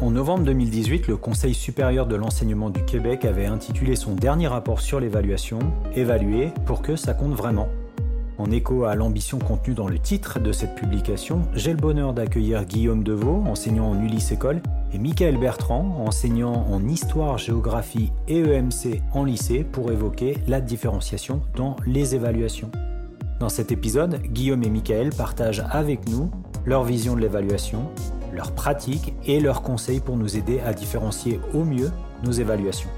En novembre 2018, le Conseil supérieur de l'enseignement du Québec avait intitulé son dernier rapport sur l'évaluation Évaluer pour que ça compte vraiment. En écho à l'ambition contenue dans le titre de cette publication, j'ai le bonheur d'accueillir Guillaume Deveau, enseignant en Ulysse École, et Michael Bertrand, enseignant en histoire, géographie et EMC en lycée, pour évoquer la différenciation dans les évaluations. Dans cet épisode, Guillaume et Michael partagent avec nous leur vision de l'évaluation, leurs pratiques et leurs conseils pour nous aider à différencier au mieux nos évaluations.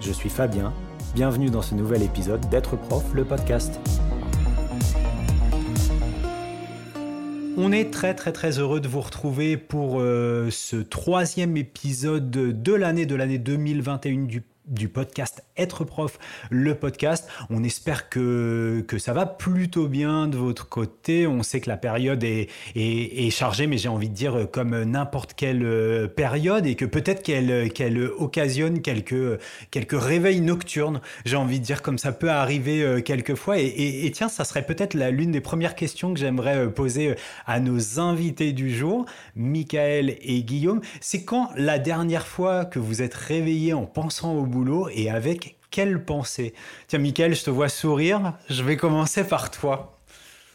Je suis Fabien, bienvenue dans ce nouvel épisode d'être prof, le podcast. On est très très très heureux de vous retrouver pour euh, ce troisième épisode de l'année de l'année 2021 du du podcast Être prof, le podcast. On espère que, que ça va plutôt bien de votre côté. On sait que la période est, est, chargée, mais j'ai envie de dire comme n'importe quelle euh, période et que peut-être qu'elle qu'elle occasionne quelques, quelques réveils nocturnes. J'ai envie de dire comme ça peut arriver euh, quelquefois. Et, et, tiens, ça serait peut-être l'une des premières questions que j'aimerais euh, poser à nos invités du jour, Michael et Guillaume. C'est quand la dernière fois que vous êtes réveillés en pensant au et avec quelle pensée? Tiens, Michael, je te vois sourire. Je vais commencer par toi.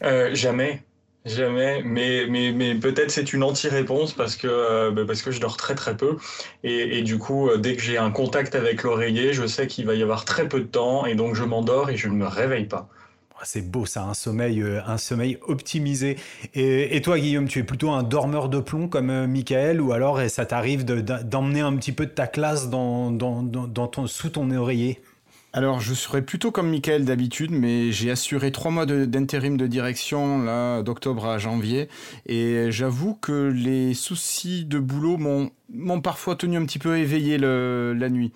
Euh, jamais. Jamais, mais, mais, mais peut-être c'est une anti-réponse parce que, euh, bah, parce que je dors très très peu. Et, du coup, euh, dès que j'ai un contact avec l'oreiller, je sais qu'il va y avoir très peu de temps et donc je m'endors et je ne me réveille pas. C'est beau ça, un sommeil, euh, un sommeil optimisé. Et, toi, Guillaume, tu es plutôt un dormeur de plomb comme euh, Michael, ou alors ça t'arrive d'emmener un petit peu de ta classe dans, ton, sous ton oreiller? Alors, je serais plutôt comme Michael d'habitude, mais j'ai assuré trois mois d'intérim de, direction, là, d'octobre à janvier, et j'avoue que les soucis de boulot m'ont parfois tenu un petit peu éveillé la nuit.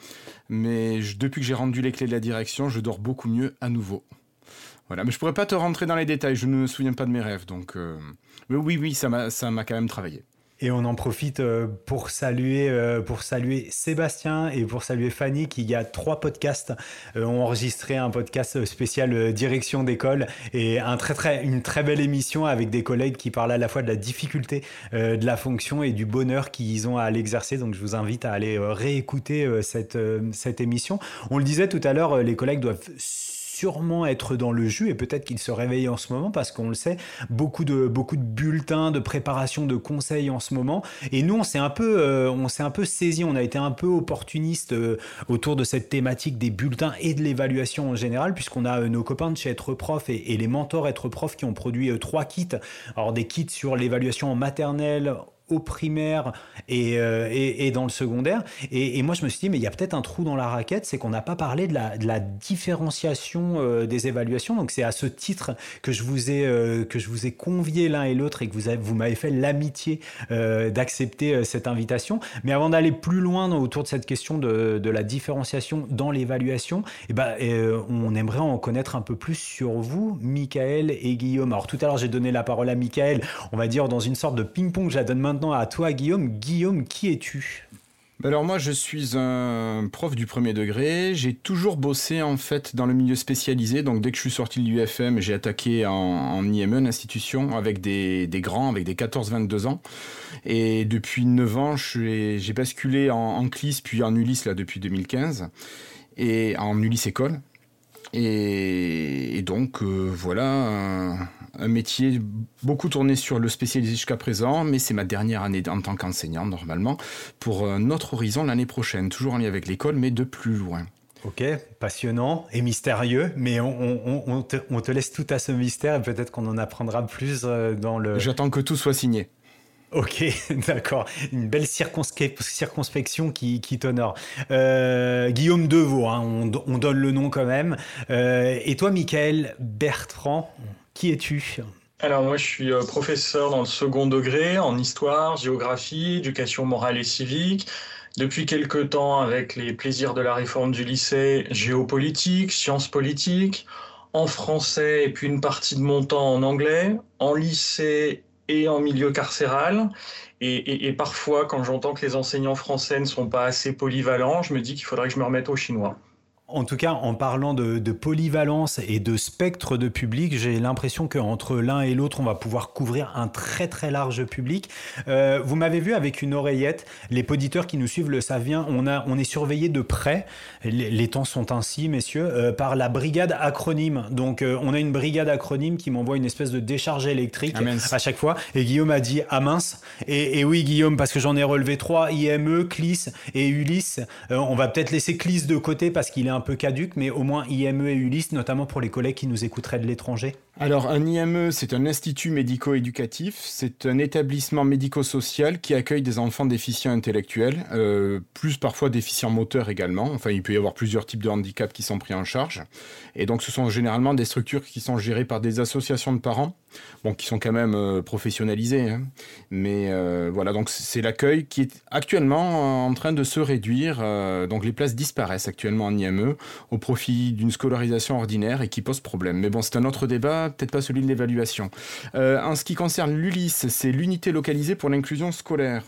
Mais depuis que j'ai rendu les clés de la direction, je dors beaucoup mieux à nouveau. Voilà, mais je pourrais pas te rentrer dans les détails, je ne me souviens pas de mes rêves, donc euh, oui, oui, ça m'a, quand même travaillé. Et on en profite euh, pour saluer, euh, pour saluer Sébastien et pour saluer Fanny qui, il y a trois podcasts, ont enregistré un podcast spécial direction d'école et une très belle émission avec des collègues qui parlent à la fois de la difficulté de la fonction et du bonheur qu'ils ont à l'exercer. Donc je vous invite à aller réécouter cette, cette émission. On le disait tout à l'heure, les collègues doivent sûrement être dans le jus et peut-être qu'il se réveille en ce moment parce qu'on le sait, beaucoup de, beaucoup de bulletins, de préparation, de conseils en ce moment. Et nous, on s'est un peu, euh, on s'est un peu saisi, on a été un peu opportuniste euh, autour de cette thématique des bulletins et de l'évaluation en général, puisqu'on a euh, nos copains de chez Être Prof et, les mentors Être Prof qui ont produit trois kits. Alors des kits sur l'évaluation en maternelle, au primaire euh, et, et, dans le secondaire. Et, moi, je me suis dit, mais il y a peut-être un trou dans la raquette, c'est qu'on n'a pas parlé de la, différenciation euh, des évaluations. Donc, c'est à ce titre que je vous ai, euh, que je vous ai convié l'un et l'autre et que vous, avez, vous m'avez fait l'amitié d'accepter cette invitation. Mais avant d'aller plus loin autour de cette question de, de la différenciation dans l'évaluation, eh ben, on aimerait en connaître un peu plus sur vous, Michael et Guillaume. Alors, tout à l'heure, j'ai donné la parole à Michael, on va dire dans une sorte de ping-pong, je la donne maintenant à toi, Guillaume. Guillaume, qui es-tu? Bah alors moi je suis un prof du premier degré, j'ai toujours bossé en fait dans le milieu spécialisé, donc dès que je suis sorti de l'UFM j'ai attaqué en, en IME, une institution, avec des, grands, avec des 14-22 ans, et depuis 9 ans j'ai basculé en, en CLIS puis en ULIS là depuis 2015, et en ULIS école, et, donc euh, voilà, un, métier beaucoup tourné sur le spécialisé jusqu'à présent, mais c'est ma dernière année en tant qu'enseignant normalement, pour un autre horizon l'année prochaine, toujours en lien avec l'école, mais de plus loin. Ok, passionnant et mystérieux, mais on, te, on, te, laisse tout à ce mystère et peut-être qu'on en apprendra plus euh, dans le... J'attends que tout soit signé. Ok, d'accord. Une belle circonspection qui, t'honore. Euh, Guillaume Deveau, hein, on, donne le nom quand même. Euh, et toi, Michael Bertrand, qui es-tu? Alors moi je suis euh, professeur dans le second degré en histoire, géographie, éducation morale et civique. Depuis quelque temps avec les plaisirs de la réforme du lycée, géopolitique, sciences politiques, en français et puis une partie de mon temps en anglais, en lycée et en milieu carcéral. Et, parfois, quand j'entends que les enseignants français ne sont pas assez polyvalents, je me dis qu'il faudrait que je me remette au chinois. En tout cas, en parlant de, polyvalence et de spectre de public, j'ai l'impression qu'entre l'un et l'autre, on va pouvoir couvrir un très très large public. Euh, vous m'avez vu avec une oreillette, les auditeurs qui nous suivent le savent bien, on, a, on est surveillé de près, les, temps sont ainsi, messieurs, euh, par la brigade acronyme. Donc, euh, on a une brigade acronyme qui m'envoie une espèce de décharge électrique ah, à chaque fois. Et Guillaume a dit Ah mince. Et, et oui, Guillaume, parce que j'en ai relevé trois IME, CLIS et Ulysse. on va peut-être laisser CLIS de côté parce qu'il est un peu caduque, mais au moins IME et Ulysse, notamment pour les collègues qui nous écouteraient de l'étranger? Alors, un IME, c'est un institut médico-éducatif. C'est un établissement médico-social qui accueille des enfants déficients intellectuels, euh, plus parfois déficients moteurs également. Enfin, il peut y avoir plusieurs types de handicaps qui sont pris en charge. Et donc, ce sont généralement des structures qui sont gérées par des associations de parents, bon, qui sont quand même euh, professionnalisées. Hein. Mais euh, voilà, donc c'est l'accueil qui est actuellement en train de se réduire. donc, les places disparaissent actuellement en IME au profit d'une scolarisation ordinaire et qui pose problème. Mais bon, c'est un autre débat, peut-être pas celui de l'évaluation. en ce qui concerne l'ULIS, c'est l'unité localisée pour l'inclusion scolaire.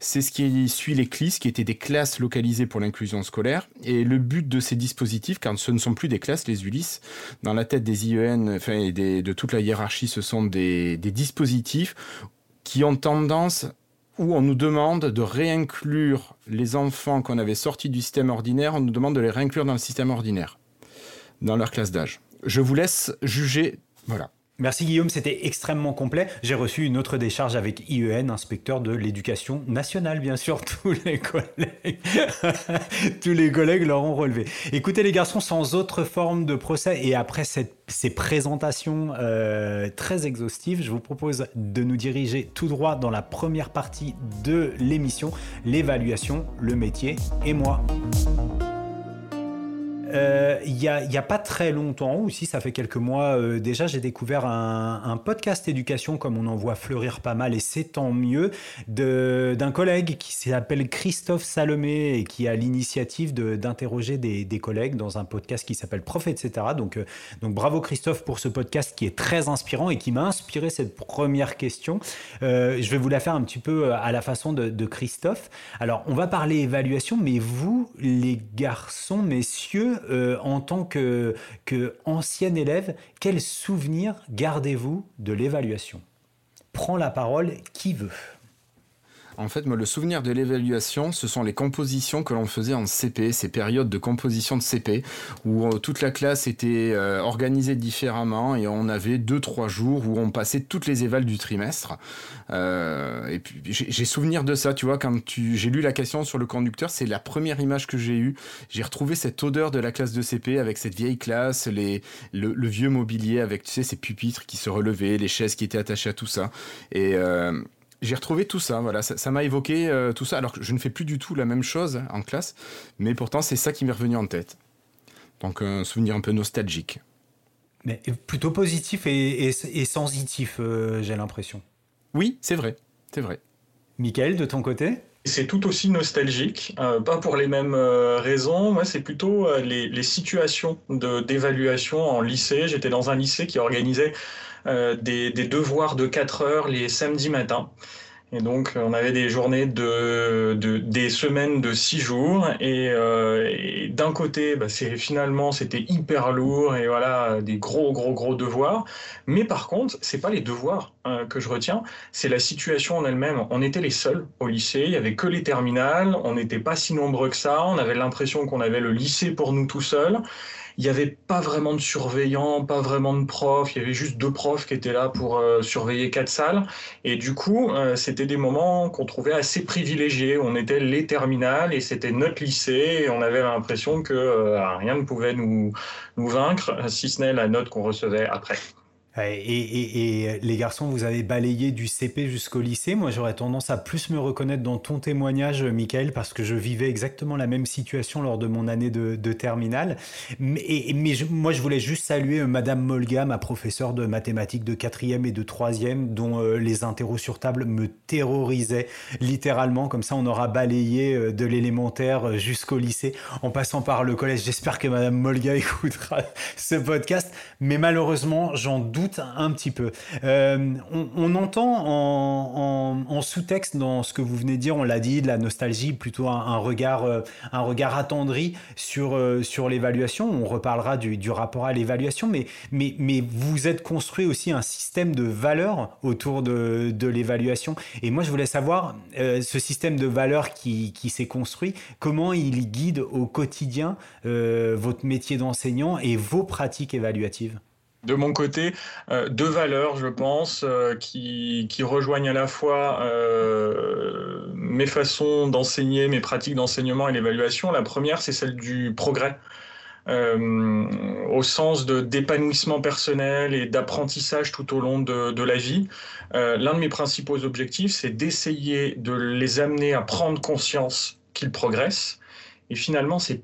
C'est ce qui suit les CLIS, qui étaient des classes localisées pour l'inclusion scolaire. Et le but de ces dispositifs, car ce ne sont plus des classes, les ULIS, dans la tête des IEN enfin, et de toute la hiérarchie, ce sont des, des dispositifs qui ont tendance où on nous demande de réinclure les enfants qu'on avait sortis du système ordinaire, on nous demande de les réinclure dans le système ordinaire, dans leur classe d'âge. Je vous laisse juger. Voilà. Merci Guillaume, c'était extrêmement complet. J'ai reçu une autre décharge avec IEN, inspecteur de l'éducation nationale, bien sûr. Tous les collègues, tous les collègues l'auront relevé. Écoutez les garçons, sans autre forme de procès et après ces présentations euh, très exhaustives, je vous propose de nous diriger tout droit dans la première partie de l'émission, l'évaluation, le métier et moi. Euh, il n'y a, pas très longtemps, ou si ça fait quelques mois euh, déjà, j'ai découvert un, podcast éducation comme on en voit fleurir pas mal, et c'est tant mieux, d'un collègue qui s'appelle Christophe Salomé et qui a l'initiative d'interroger des, collègues dans un podcast qui s'appelle Prof, etc. Donc, euh, donc bravo Christophe pour ce podcast qui est très inspirant et qui m'a inspiré cette première question. je vais vous la faire un petit peu à la façon de, de Christophe. Alors, on va parler évaluation, mais vous, les garçons, messieurs, euh, en tant que, que ancien élève, quel souvenir gardez-vous de l'évaluation? Prends la parole qui veut? En fait, moi, le souvenir de l'évaluation, ce sont les compositions que l'on faisait en CP, ces périodes de composition de CP, où euh, toute la classe était euh, organisée différemment et on avait deux, trois jours où on passait toutes les évals du trimestre. Euh, et puis, j'ai souvenir de ça, tu vois, quand j'ai lu la question sur le conducteur, c'est la première image que j'ai eue. J'ai retrouvé cette odeur de la classe de CP avec cette vieille classe, les, le, vieux mobilier avec, tu sais, ces pupitres qui se relevaient, les chaises qui étaient attachées à tout ça. Et, j'ai retrouvé tout ça, voilà, ça m'a évoqué euh, tout ça, alors que je ne fais plus du tout la même chose en classe, mais pourtant c'est ça qui m'est revenu en tête. Donc un souvenir un peu nostalgique. Mais plutôt positif et, sensitif, euh, j'ai l'impression. Oui, c'est vrai, c'est vrai. Michael, de ton côté? C'est tout aussi nostalgique, euh, pas pour les mêmes raisons. Moi, c'est plutôt les, situations d'évaluation en lycée. J'étais dans un lycée qui organisait des, des, devoirs de 4 heures les samedis matins. Et donc, on avait des journées de, de des semaines de six jours. Et, euh, d'un côté, bah, c'est finalement, c'était hyper lourd et voilà, des gros, gros, gros devoirs. Mais par contre, c'est pas les devoirs euh, que je retiens, c'est la situation en elle-même. On était les seuls au lycée. Il y avait que les terminales. On n'était pas si nombreux que ça. On avait l'impression qu'on avait le lycée pour nous tout seuls il n'y avait pas vraiment de surveillants, pas vraiment de profs. Il y avait juste deux profs qui étaient là pour euh, surveiller quatre salles. Et du coup, euh, c'était des moments qu'on trouvait assez privilégiés. On était les terminales et c'était notre lycée. Et on avait l'impression que euh, rien ne pouvait nous, nous vaincre, si ce n'est la note qu'on recevait après. Et, les garçons, vous avez balayé du CP jusqu'au lycée. Moi, j'aurais tendance à plus me reconnaître dans ton témoignage, Michael, parce que je vivais exactement la même situation lors de mon année de, terminale. Mais, moi, je voulais juste saluer euh, Madame Molga, ma professeure de mathématiques de quatrième et de troisième, dont euh, les interros sur table me terrorisaient littéralement. Comme ça, on aura balayé euh, de l'élémentaire jusqu'au lycée, en passant par le collège. J'espère que Madame Molga écoutera ce podcast. Mais malheureusement, j'en doute un petit peu. On, entend en, sous-texte dans ce que vous venez de dire, on l'a dit, de la nostalgie, plutôt un, regard, un regard attendri sur, sur l'évaluation. On reparlera du, du rapport à l'évaluation, mais, mais, mais vous êtes construit aussi un système de valeurs autour de, de l'évaluation. Et moi, je voulais savoir, ce système de valeurs qui, qui s'est construit, comment il guide au quotidien euh, votre métier d'enseignant et vos pratiques évaluatives? De mon côté, euh, deux valeurs, je pense, euh, qui, qui, rejoignent à la fois mes façons d'enseigner, mes pratiques d'enseignement et l'évaluation. La première, c'est celle du progrès. au sens de d'épanouissement personnel et d'apprentissage tout au long de, de la vie. L'un de mes principaux objectifs, c'est d'essayer de les amener à prendre conscience qu'ils progressent. Et finalement, c'est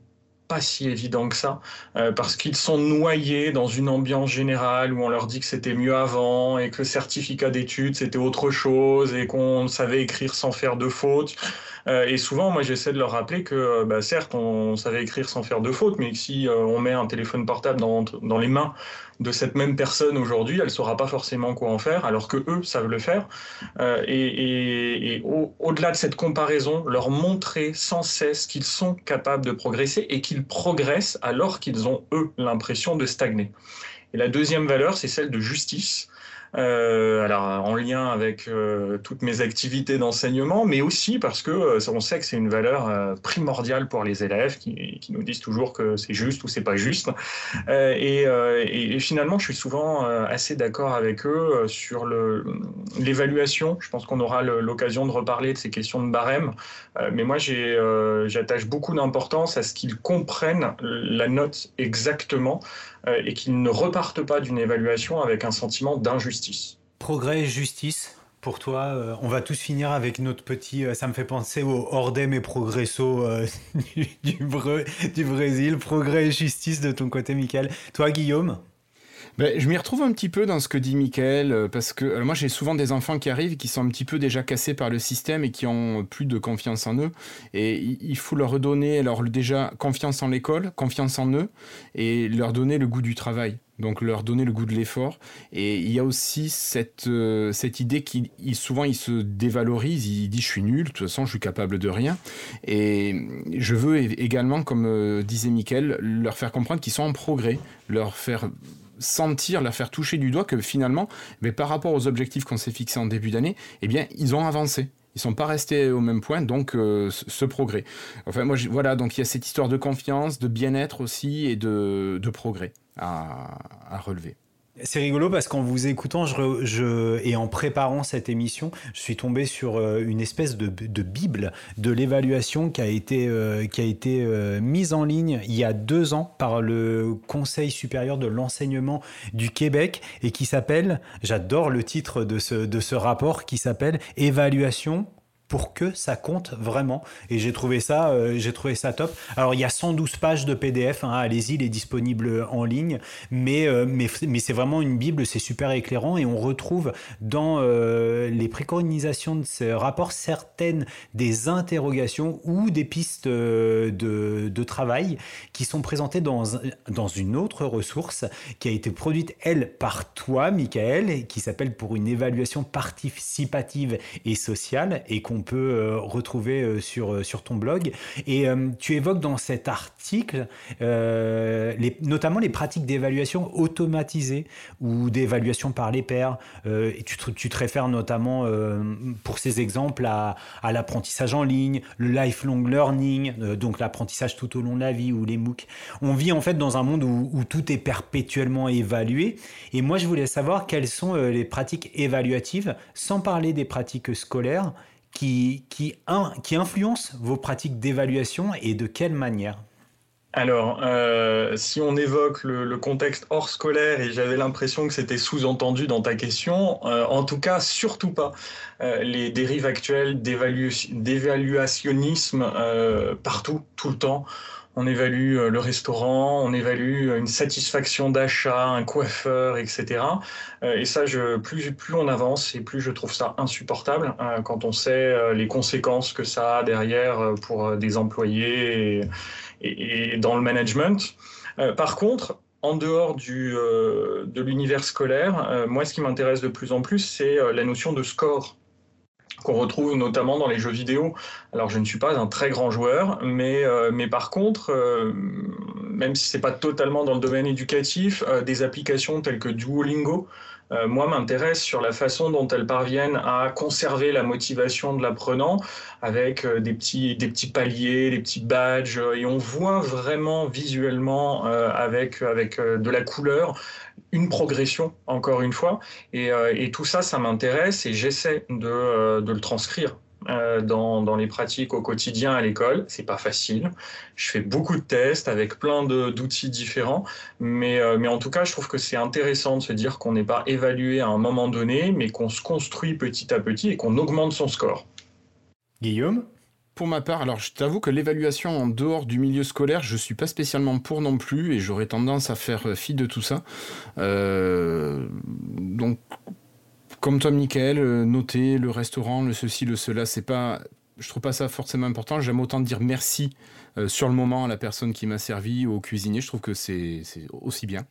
pas si évident que ça, euh, parce qu'ils sont noyés dans une ambiance générale où on leur dit que c'était mieux avant et que le certificat d'études c'était autre chose et qu'on savait écrire sans faire de fautes. Euh, et souvent, moi, j'essaie de leur rappeler que, euh, bah, certes, on savait écrire sans faire de fautes, mais si on met un téléphone portable dans, les mains de cette même personne aujourd'hui, elle ne saura pas forcément quoi en faire, alors que eux savent le faire. Euh, et, au-delà de cette comparaison, leur montrer sans cesse qu'ils sont capables de progresser et qu'ils progressent alors qu'ils ont, eux, l'impression de stagner. Et la deuxième valeur, c'est celle de justice. Euh, alors en lien avec euh, toutes mes activités d'enseignement, mais aussi parce que euh, on sait que c'est une valeur primordiale pour les élèves qui, nous disent toujours que c'est juste ou c'est pas juste. Et, finalement, je suis souvent assez d'accord avec eux sur l'évaluation. Je pense qu'on aura l'occasion de reparler de ces questions de barème, mais moi j'attache beaucoup d'importance à ce qu'ils comprennent la note exactement et qu'ils ne repartent pas d'une évaluation avec un sentiment d'injustice. Progrès et justice, pour toi, euh, on va tous finir avec notre petit. Euh, ça me fait penser au Ordem et Progresso du, du, Brésil. Progrès et justice de ton côté, Michael. Toi, Guillaume? Ben, je m'y retrouve un petit peu dans ce que dit Michael, euh, parce que moi j'ai souvent des enfants qui arrivent qui sont un petit peu déjà cassés par le système et qui ont plus de confiance en eux. Et il faut leur redonner alors déjà confiance en l'école, confiance en eux, et leur donner le goût du travail donc leur donner le goût de l'effort. Et il y a aussi cette, euh, cette idée qu'il souvent il se dévalorise, il dit je suis nul, de toute façon je suis capable de rien. Et je veux également, comme euh, disait Mickaël, leur faire comprendre qu'ils sont en progrès, leur faire sentir, la faire toucher du doigt que finalement, mais par rapport aux objectifs qu'on s'est fixés en début d'année, eh bien, ils ont avancé. Ils sont pas restés au même point, donc euh, ce progrès. Enfin, moi, voilà, donc il y a cette histoire de confiance, de bien-être aussi et de, progrès à relever. C'est rigolo parce qu'en vous écoutant et en préparant cette émission, je suis tombé sur euh, une espèce de, bible de l'évaluation qui a été, euh, euh, mise en ligne il y a deux ans par le Conseil supérieur de l'enseignement du Québec et qui s'appelle, j'adore le titre de ce rapport, qui s'appelle Évaluation pour que ça compte vraiment. Et j'ai trouvé ça, euh, j'ai trouvé ça top. Alors il y a 112 pages de PDF, hein, allez-y, il est disponible en ligne, mais, euh, mais, mais c'est vraiment une bible, c'est super éclairant et on retrouve dans euh, les préconisations de ce rapport certaines des interrogations ou des pistes de, de travail qui sont présentées dans, dans une autre ressource qui a été produite, elle, par toi, Michael, qui s'appelle pour une évaluation participative et sociale et qu'on peut euh, retrouver euh, sur, euh, sur ton blog. Et tu évoques dans cet article les, notamment les pratiques d'évaluation automatisée ou d'évaluation par les pairs. et tu tu te réfères notamment pour ces exemples à, l'apprentissage en ligne, le lifelong learning, donc l'apprentissage tout au long de la vie ou les MOOC. On vit en fait dans un monde où tout est perpétuellement évalué. Et moi, je voulais savoir quelles sont les pratiques évaluatives, sans parler des pratiques scolaires, qui, qui, qui influence vos pratiques d'évaluation et de quelle manière alors, euh, si on évoque le, contexte hors scolaire, et j'avais l'impression que c'était sous-entendu dans ta question, euh, en tout cas, surtout pas. Euh, les dérives actuelles d'évaluationnisme partout, tout le temps on évalue euh, le restaurant, on évalue une satisfaction d'achat, un coiffeur, etc. Euh, et ça, je, plus, plus on avance et plus je trouve ça insupportable euh, quand on sait les conséquences que ça a derrière pour des employés et, dans le management. Par contre, en dehors de l'univers scolaire, moi, ce qui m'intéresse de plus en plus, c'est la notion de score qu'on retrouve notamment dans les jeux vidéo. Alors je ne suis pas un très grand joueur, mais, mais par contre, même si c'est pas totalement dans le domaine éducatif, des applications telles que Duolingo euh, moi, m'intéresse sur la façon dont elles parviennent à conserver la motivation de l'apprenant avec euh, des petits, des petits paliers, des petits badges, euh, et on voit vraiment visuellement avec, avec de la couleur une progression, encore une fois. Et, et tout ça, ça m'intéresse et j'essaie de, de le transcrire euh, dans, dans, les pratiques au quotidien à l'école. C'est pas facile. Je fais beaucoup de tests avec plein d'outils différents, mais, euh, mais en tout cas, je trouve que c'est intéressant de se dire qu'on n'est pas évalué à un moment donné, mais qu'on se construit petit à petit et qu'on augmente son score. Guillaume? Pour ma part, alors je t'avoue que l'évaluation en dehors du milieu scolaire, je suis pas spécialement pour non plus et j'aurais tendance à faire fi de tout ça. Euh, donc comme toi, Michael, euh, noter le restaurant, le ceci, le cela, c'est pas. Je trouve pas ça forcément important. J'aime autant dire merci euh, sur le moment à la personne qui m'a servi, au cuisinier. Je trouve que c'est aussi bien.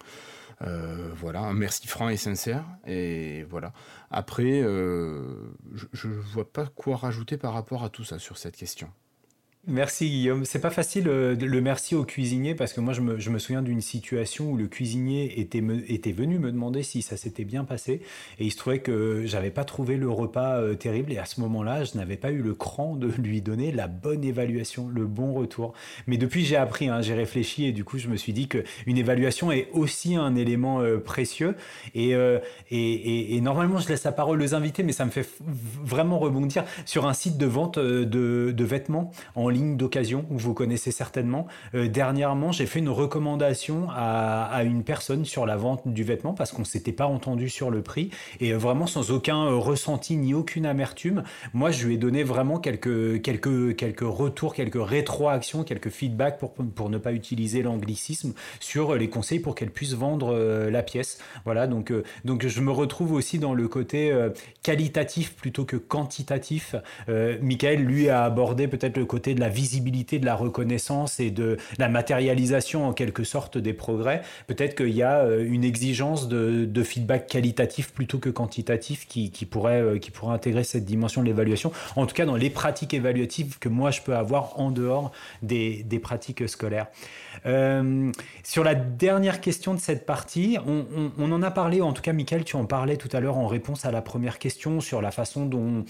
Euh, voilà, un merci franc et sincère. Et voilà. Après, je ne vois pas quoi rajouter par rapport à tout ça sur cette question. Merci Guillaume. C'est pas facile euh, le merci au cuisinier parce que moi je me, je me souviens d'une situation où le cuisinier était, était venu me demander si ça s'était bien passé et il se trouvait que j'avais pas trouvé le repas euh, terrible et à ce moment-là je n'avais pas eu le cran de lui donner la bonne évaluation, le bon retour. Mais depuis j'ai appris, hein, j'ai réfléchi et du coup je me suis dit qu'une évaluation est aussi un élément euh, précieux et, et, et, normalement je laisse la parole aux invités mais ça me fait vraiment rebondir sur un site de vente de, de vêtements en ligne d'occasion, vous connaissez certainement. Euh, dernièrement, j'ai fait une recommandation à, une personne sur la vente du vêtement parce qu'on s'était pas entendu sur le prix et euh, vraiment sans aucun euh, ressenti ni aucune amertume. Moi, je lui ai donné vraiment quelques, quelques, quelques retours, quelques rétroactions, quelques feedbacks pour, pour ne pas utiliser l'anglicisme sur les conseils pour qu'elle puisse vendre la pièce. Voilà, donc, donc je me retrouve aussi dans le côté qualitatif plutôt que quantitatif. Michael, lui, a abordé peut-être le côté de la visibilité de la reconnaissance et de la matérialisation en quelque sorte des progrès, peut-être qu'il y a euh, une exigence de, feedback qualitatif plutôt que quantitatif qui, pourrait, euh, qui pourrait intégrer cette dimension de l'évaluation, en tout cas dans les pratiques évaluatives que moi je peux avoir en dehors des, pratiques scolaires. Euh, sur la dernière question de cette partie, on, on, en a parlé, en tout cas Michael, tu en parlais tout à l'heure en réponse à la première question sur la façon dont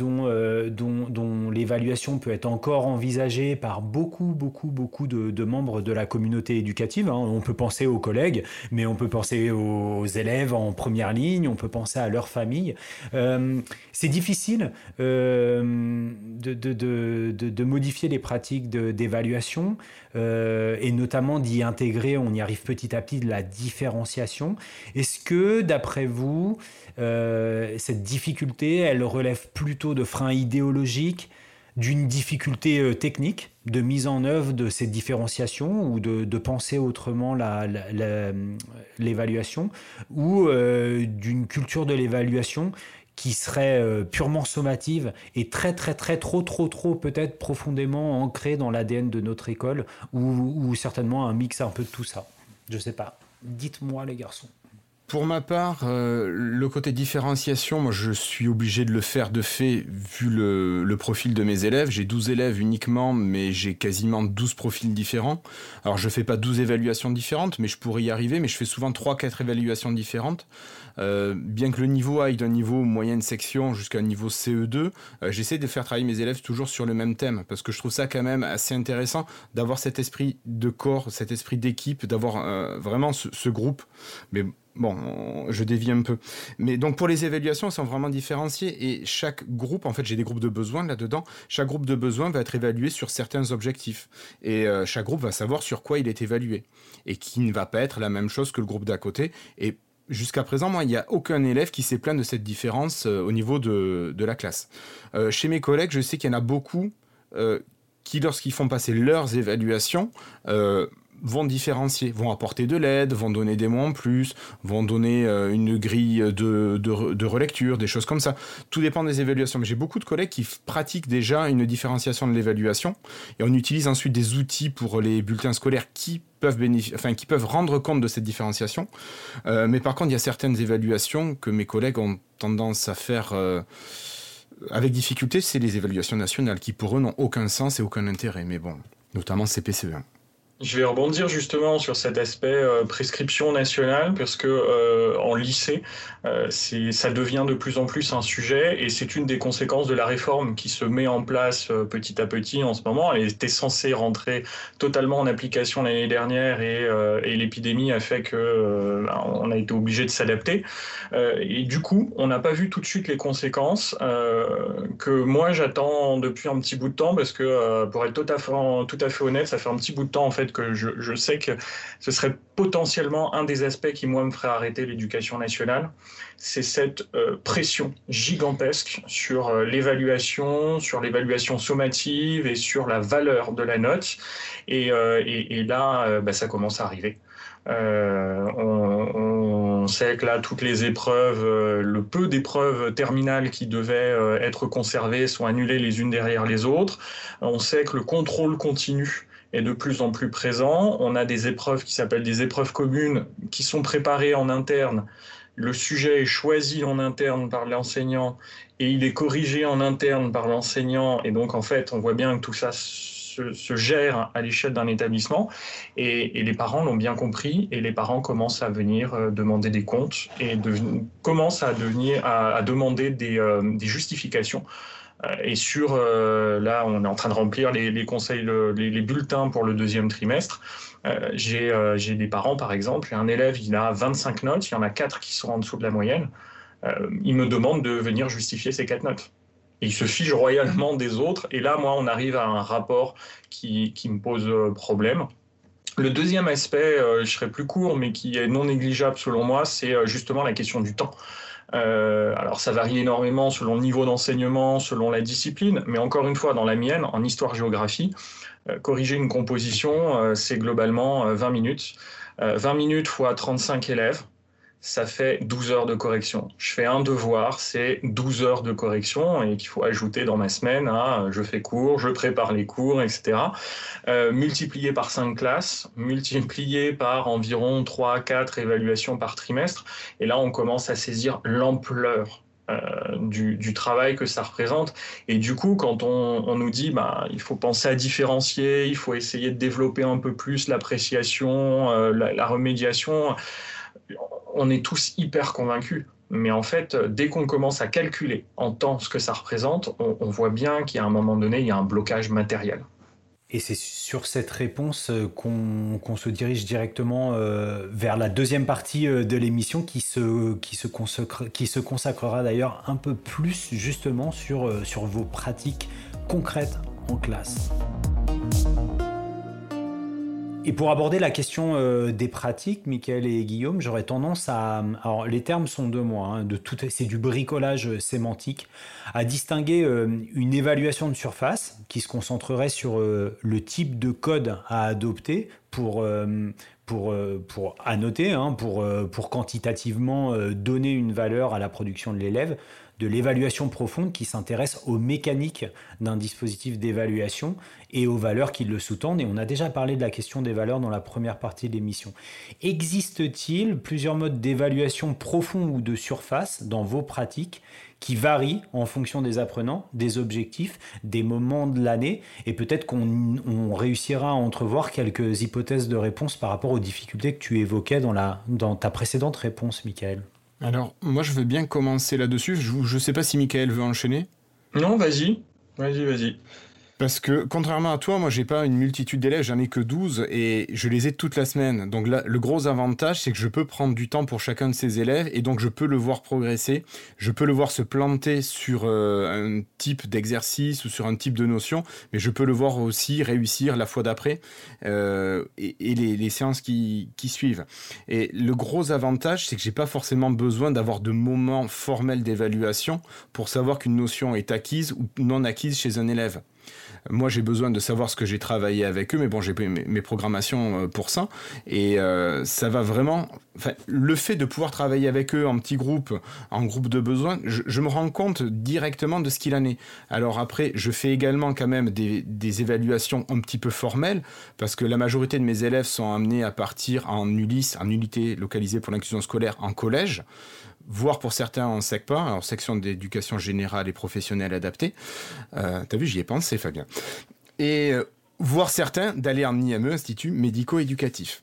euh, dont, l'évaluation peut être encore envisagée par beaucoup, beaucoup, beaucoup de, membres de la communauté éducative. Hein. On peut penser aux collègues, mais on peut penser aux élèves en première ligne, on peut penser à leur famille. Euh, c'est difficile euh, de, modifier les pratiques d'évaluation et notamment d'y intégrer, on y arrive petit à petit, de la différenciation. Est-ce que, d'après vous, cette difficulté, elle relève plutôt de freins idéologiques, d'une difficulté euh, technique de mise en œuvre de ces différenciations ou de, penser autrement l'évaluation ou euh, d'une culture de l'évaluation qui serait euh, purement sommative et très très très trop trop trop peut-être profondément ancrée dans l'ADN de notre école ou, ou certainement un mix un peu de tout ça. Je sais pas. Dites-moi les garçons. Pour ma part, euh, le côté différenciation, moi je suis obligé de le faire de fait vu le, profil de mes élèves. J'ai 12 élèves uniquement, mais j'ai quasiment 12 profils différents. Alors je fais pas 12 évaluations différentes, mais je pourrais y arriver, mais je fais souvent 3-4 évaluations différentes. Euh, bien que le niveau aille d'un niveau moyenne section jusqu'à un niveau CE2, euh, j'essaie de faire travailler mes élèves toujours sur le même thème, parce que je trouve ça quand même assez intéressant d'avoir cet esprit de corps, cet esprit d'équipe, d'avoir vraiment ce, ce, groupe. Mais Bon, je dévie un peu. Mais donc pour les évaluations, elles sont vraiment différenciées et chaque groupe, en fait j'ai des groupes de besoins là-dedans, chaque groupe de besoins va être évalué sur certains objectifs. Et euh, chaque groupe va savoir sur quoi il est évalué. Et qui ne va pas être la même chose que le groupe d'à côté. Et jusqu'à présent, moi, il n'y a aucun élève qui s'est plaint de cette différence euh, au niveau de, la classe. Euh, chez mes collègues, je sais qu'il y en a beaucoup qui, lorsqu'ils font passer leurs évaluations, vont différencier, vont apporter de l'aide, vont donner des mots en plus, vont donner euh, une grille de, de, relecture, des choses comme ça. Tout dépend des évaluations. Mais j'ai beaucoup de collègues qui pratiquent déjà une différenciation de l'évaluation et on utilise ensuite des outils pour les bulletins scolaires qui peuvent, enfin, qui peuvent rendre compte de cette différenciation. Euh, mais par contre, il y a certaines évaluations que mes collègues ont tendance à faire euh, avec difficulté, c'est les évaluations nationales qui pour eux n'ont aucun sens et aucun intérêt. Mais bon, notamment CPCE1. Je vais rebondir justement sur cet aspect euh, prescription nationale parce que euh, en lycée, euh, ça devient de plus en plus un sujet et c'est une des conséquences de la réforme qui se met en place euh, petit à petit en ce moment. Elle était censée rentrer totalement en application l'année dernière et, euh, et l'épidémie a fait que on a été obligé de s'adapter. et du coup, on n'a pas vu tout de suite les conséquences que moi j'attends depuis un petit bout de temps parce que pour être tout à fait, tout à fait honnête, ça fait un petit bout de temps en fait que je, sais que ce serait potentiellement un des aspects qui, moi, me ferait arrêter l'éducation nationale. C'est cette euh, pression gigantesque sur euh, l'évaluation, sur l'évaluation sommative et sur la valeur de la note. Et, euh, là, bah, ça commence à arriver. on, sait que là, toutes les épreuves, le peu d'épreuves terminales qui devaient être conservées sont annulées les unes derrière les autres. On sait que le contrôle continu est de plus en plus présent. On a des épreuves qui s'appellent des épreuves communes qui sont préparées en interne. Le sujet est choisi en interne par l'enseignant et il est corrigé en interne par l'enseignant. Et donc, en fait, on voit bien que tout ça se, gère à l'échelle d'un établissement. Et, les parents l'ont bien compris et les parents commencent à venir euh, demander des comptes et commencent à, devenir, à, demander des, euh, justifications et sur, euh, là, on est en train de remplir les, conseils, les, bulletins pour le deuxième trimestre. Euh, j'ai des parents, par exemple, un élève, il a 25 notes, il y en a 4 qui sont en dessous de la moyenne. il me demande de venir justifier ces 4 notes. Et il se fige royalement des autres. Et là, moi, on arrive à un rapport qui, qui me pose problème. Le deuxième aspect, je serai plus court, mais qui est non négligeable selon moi, c'est justement la question du temps. Euh, alors ça varie énormément selon le niveau d'enseignement, selon la discipline, mais encore une fois, dans la mienne, en histoire-géographie, euh, corriger une composition, euh, c'est globalement 20 minutes. 20 minutes fois 35 élèves, ça fait 12 heures de correction. Je fais un devoir, c'est 12 heures de correction et qu'il faut ajouter dans ma semaine à je fais cours, je prépare les cours, etc. Euh, multiplié par 5 classes, multiplié par environ 3 à 4 évaluations par trimestre. Et là, on commence à saisir l'ampleur euh, du, travail que ça représente. Et du coup, quand on, nous dit bah, il faut penser à différencier, il faut essayer de développer un peu plus l'appréciation, euh, la, remédiation, on est tous hyper convaincus. Mais en fait, dès qu'on commence à calculer en temps ce que ça représente, on, voit bien qu'à un moment donné, il y a un blocage matériel. Et c'est sur cette réponse euh, qu'on se dirige directement euh, vers la deuxième partie euh, de l'émission qui se, qui, se qui se consacrera d'ailleurs un peu plus justement sur, sur vos pratiques concrètes en classe. Et pour aborder la question euh, des pratiques, Michael et Guillaume, j'aurais tendance à. Alors, les termes sont de moi, hein, de tout, c'est du bricolage sémantique, à distinguer euh, une évaluation de surface qui se concentrerait sur euh, le type de code à adopter pour, pour, pour annoter, hein, pour, pour quantitativement donner une valeur à la production de l'élève de l'évaluation profonde qui s'intéresse aux mécaniques d'un dispositif d'évaluation et aux valeurs qui le sous-tendent. Et on a déjà parlé de la question des valeurs dans la première partie de l'émission. Existe-t-il plusieurs modes d'évaluation profond ou de surface dans vos pratiques qui varient en fonction des apprenants, des objectifs, des moments de l'année, et peut-être qu'on réussira à entrevoir quelques hypothèses de réponse par rapport aux difficultés que tu évoquais dans, la, dans ta précédente réponse, Michael. Alors, moi, je veux bien commencer là-dessus. Je ne sais pas si Michael veut enchaîner. Non, vas-y. Vas-y, vas-y. Parce que contrairement à toi, moi j'ai pas une multitude d'élèves, j'en ai que 12 et je les ai toute la semaine. Donc là, le gros avantage, c'est que je peux prendre du temps pour chacun de ces élèves et donc je peux le voir progresser, je peux le voir se planter sur euh, un type d'exercice ou sur un type de notion, mais je peux le voir aussi réussir la fois d'après euh, et, les, séances qui, qui, suivent. Et le gros avantage, c'est que j'ai pas forcément besoin d'avoir de moments formels d'évaluation pour savoir qu'une notion est acquise ou non acquise chez un élève. Moi j'ai besoin de savoir ce que j'ai travaillé avec eux, mais bon, j'ai mes, mes, programmations euh, pour ça. Et euh, ça va vraiment. Le fait de pouvoir travailler avec eux en petit groupe, en groupe de besoins, je, me rends compte directement de ce qu'il en est. Alors après, je fais également quand même des, des, évaluations un petit peu formelles, parce que la majorité de mes élèves sont amenés à partir en ULIS, en unité localisée pour l'inclusion scolaire, en collège voire pour certains en SECPA, alors section d'éducation générale et professionnelle adaptée. Euh, T'as vu, j'y ai pensé, Fabien. Et euh, voir certains d'aller en IME, Institut médico-éducatif.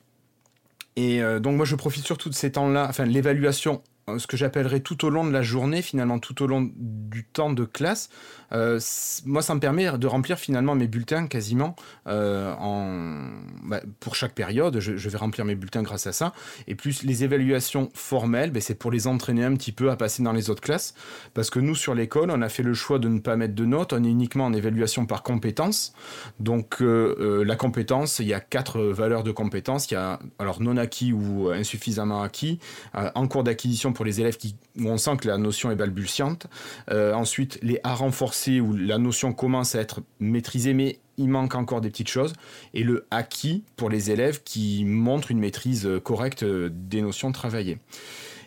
Et euh, donc moi, je profite surtout de ces temps-là, enfin l'évaluation ce que j'appellerais tout au long de la journée, finalement tout au long du temps de classe, euh, moi ça me permet de remplir finalement mes bulletins quasiment euh, en, bah, pour chaque période. Je, vais remplir mes bulletins grâce à ça. Et plus les évaluations formelles, bah, c'est pour les entraîner un petit peu à passer dans les autres classes. Parce que nous sur l'école, on a fait le choix de ne pas mettre de notes, on est uniquement en évaluation par compétence. Donc la compétence, il y a quatre valeurs de compétence. Il y a alors non acquis ou insuffisamment acquis, en cours d'acquisition pour les élèves qui, où on sent que la notion est balbutiante. Euh, ensuite, les à renforcer où la notion commence à être maîtrisée, mais il manque encore des petites choses. Et le acquis pour les élèves qui montrent une maîtrise correcte des notions travaillées.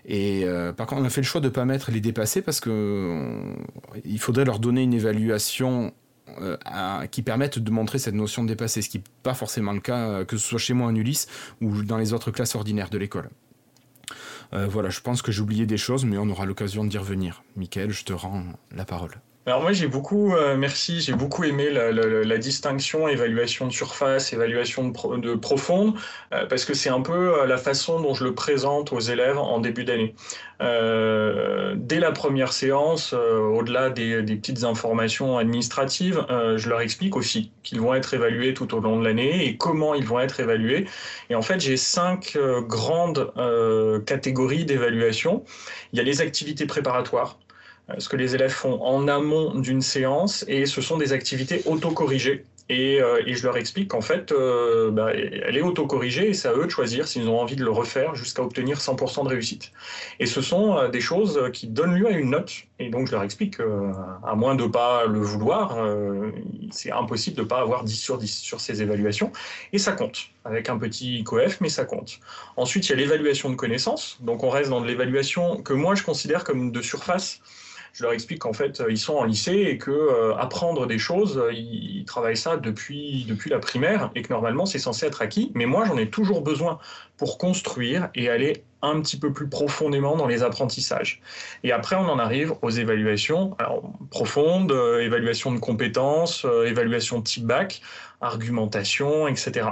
Et euh, par contre, on a fait le choix de ne pas mettre les dépassés parce que euh, il faudrait leur donner une évaluation qui permette de montrer cette notion de dépassé, ce qui n'est pas forcément le cas, que ce soit chez moi en Ulysse ou dans les autres classes ordinaires de l'école. Euh, voilà, je pense que j'ai oublié des choses, mais on aura l'occasion d'y revenir. Michael, je te rends la parole. Alors moi j'ai beaucoup, euh, merci, j'ai beaucoup aimé la, distinction évaluation de surface, évaluation de, profonde, euh, parce que c'est un peu la façon dont je le présente aux élèves en début d'année. dès la première séance, au-delà des, petites informations administratives, je leur explique aussi qu'ils vont être évalués tout au long de l'année et comment ils vont être évalués. Et en fait j'ai cinq grandes catégories d'évaluation. Il y a les activités préparatoires euh, ce que les élèves font en amont d'une séance et ce sont des activités autocorrigées. Et, euh, je leur explique qu'en fait, euh, bah, elle est autocorrigée et c'est à eux de choisir s'ils ont envie de le refaire jusqu'à obtenir 100% de réussite. Et ce sont des choses qui donnent lieu à une note. Et donc je leur explique qu'à moins de ne pas le vouloir, c'est impossible de ne pas avoir 10 sur 10 sur ces évaluations. Et ça compte, avec un petit coef, mais ça compte. Ensuite, il y a l'évaluation de connaissances. Donc on reste dans de l'évaluation que moi je considère comme de surface je leur explique qu'en fait, ils sont en lycée et que euh, apprendre des choses, ils, travaillent ça depuis, depuis la primaire et que normalement, c'est censé être acquis. Mais moi, j'en ai toujours besoin pour construire et aller un petit peu plus profondément dans les apprentissages. Et après, on en arrive aux évaluations profondes, euh, évaluation de compétences, euh, évaluation type bac, argumentation, etc.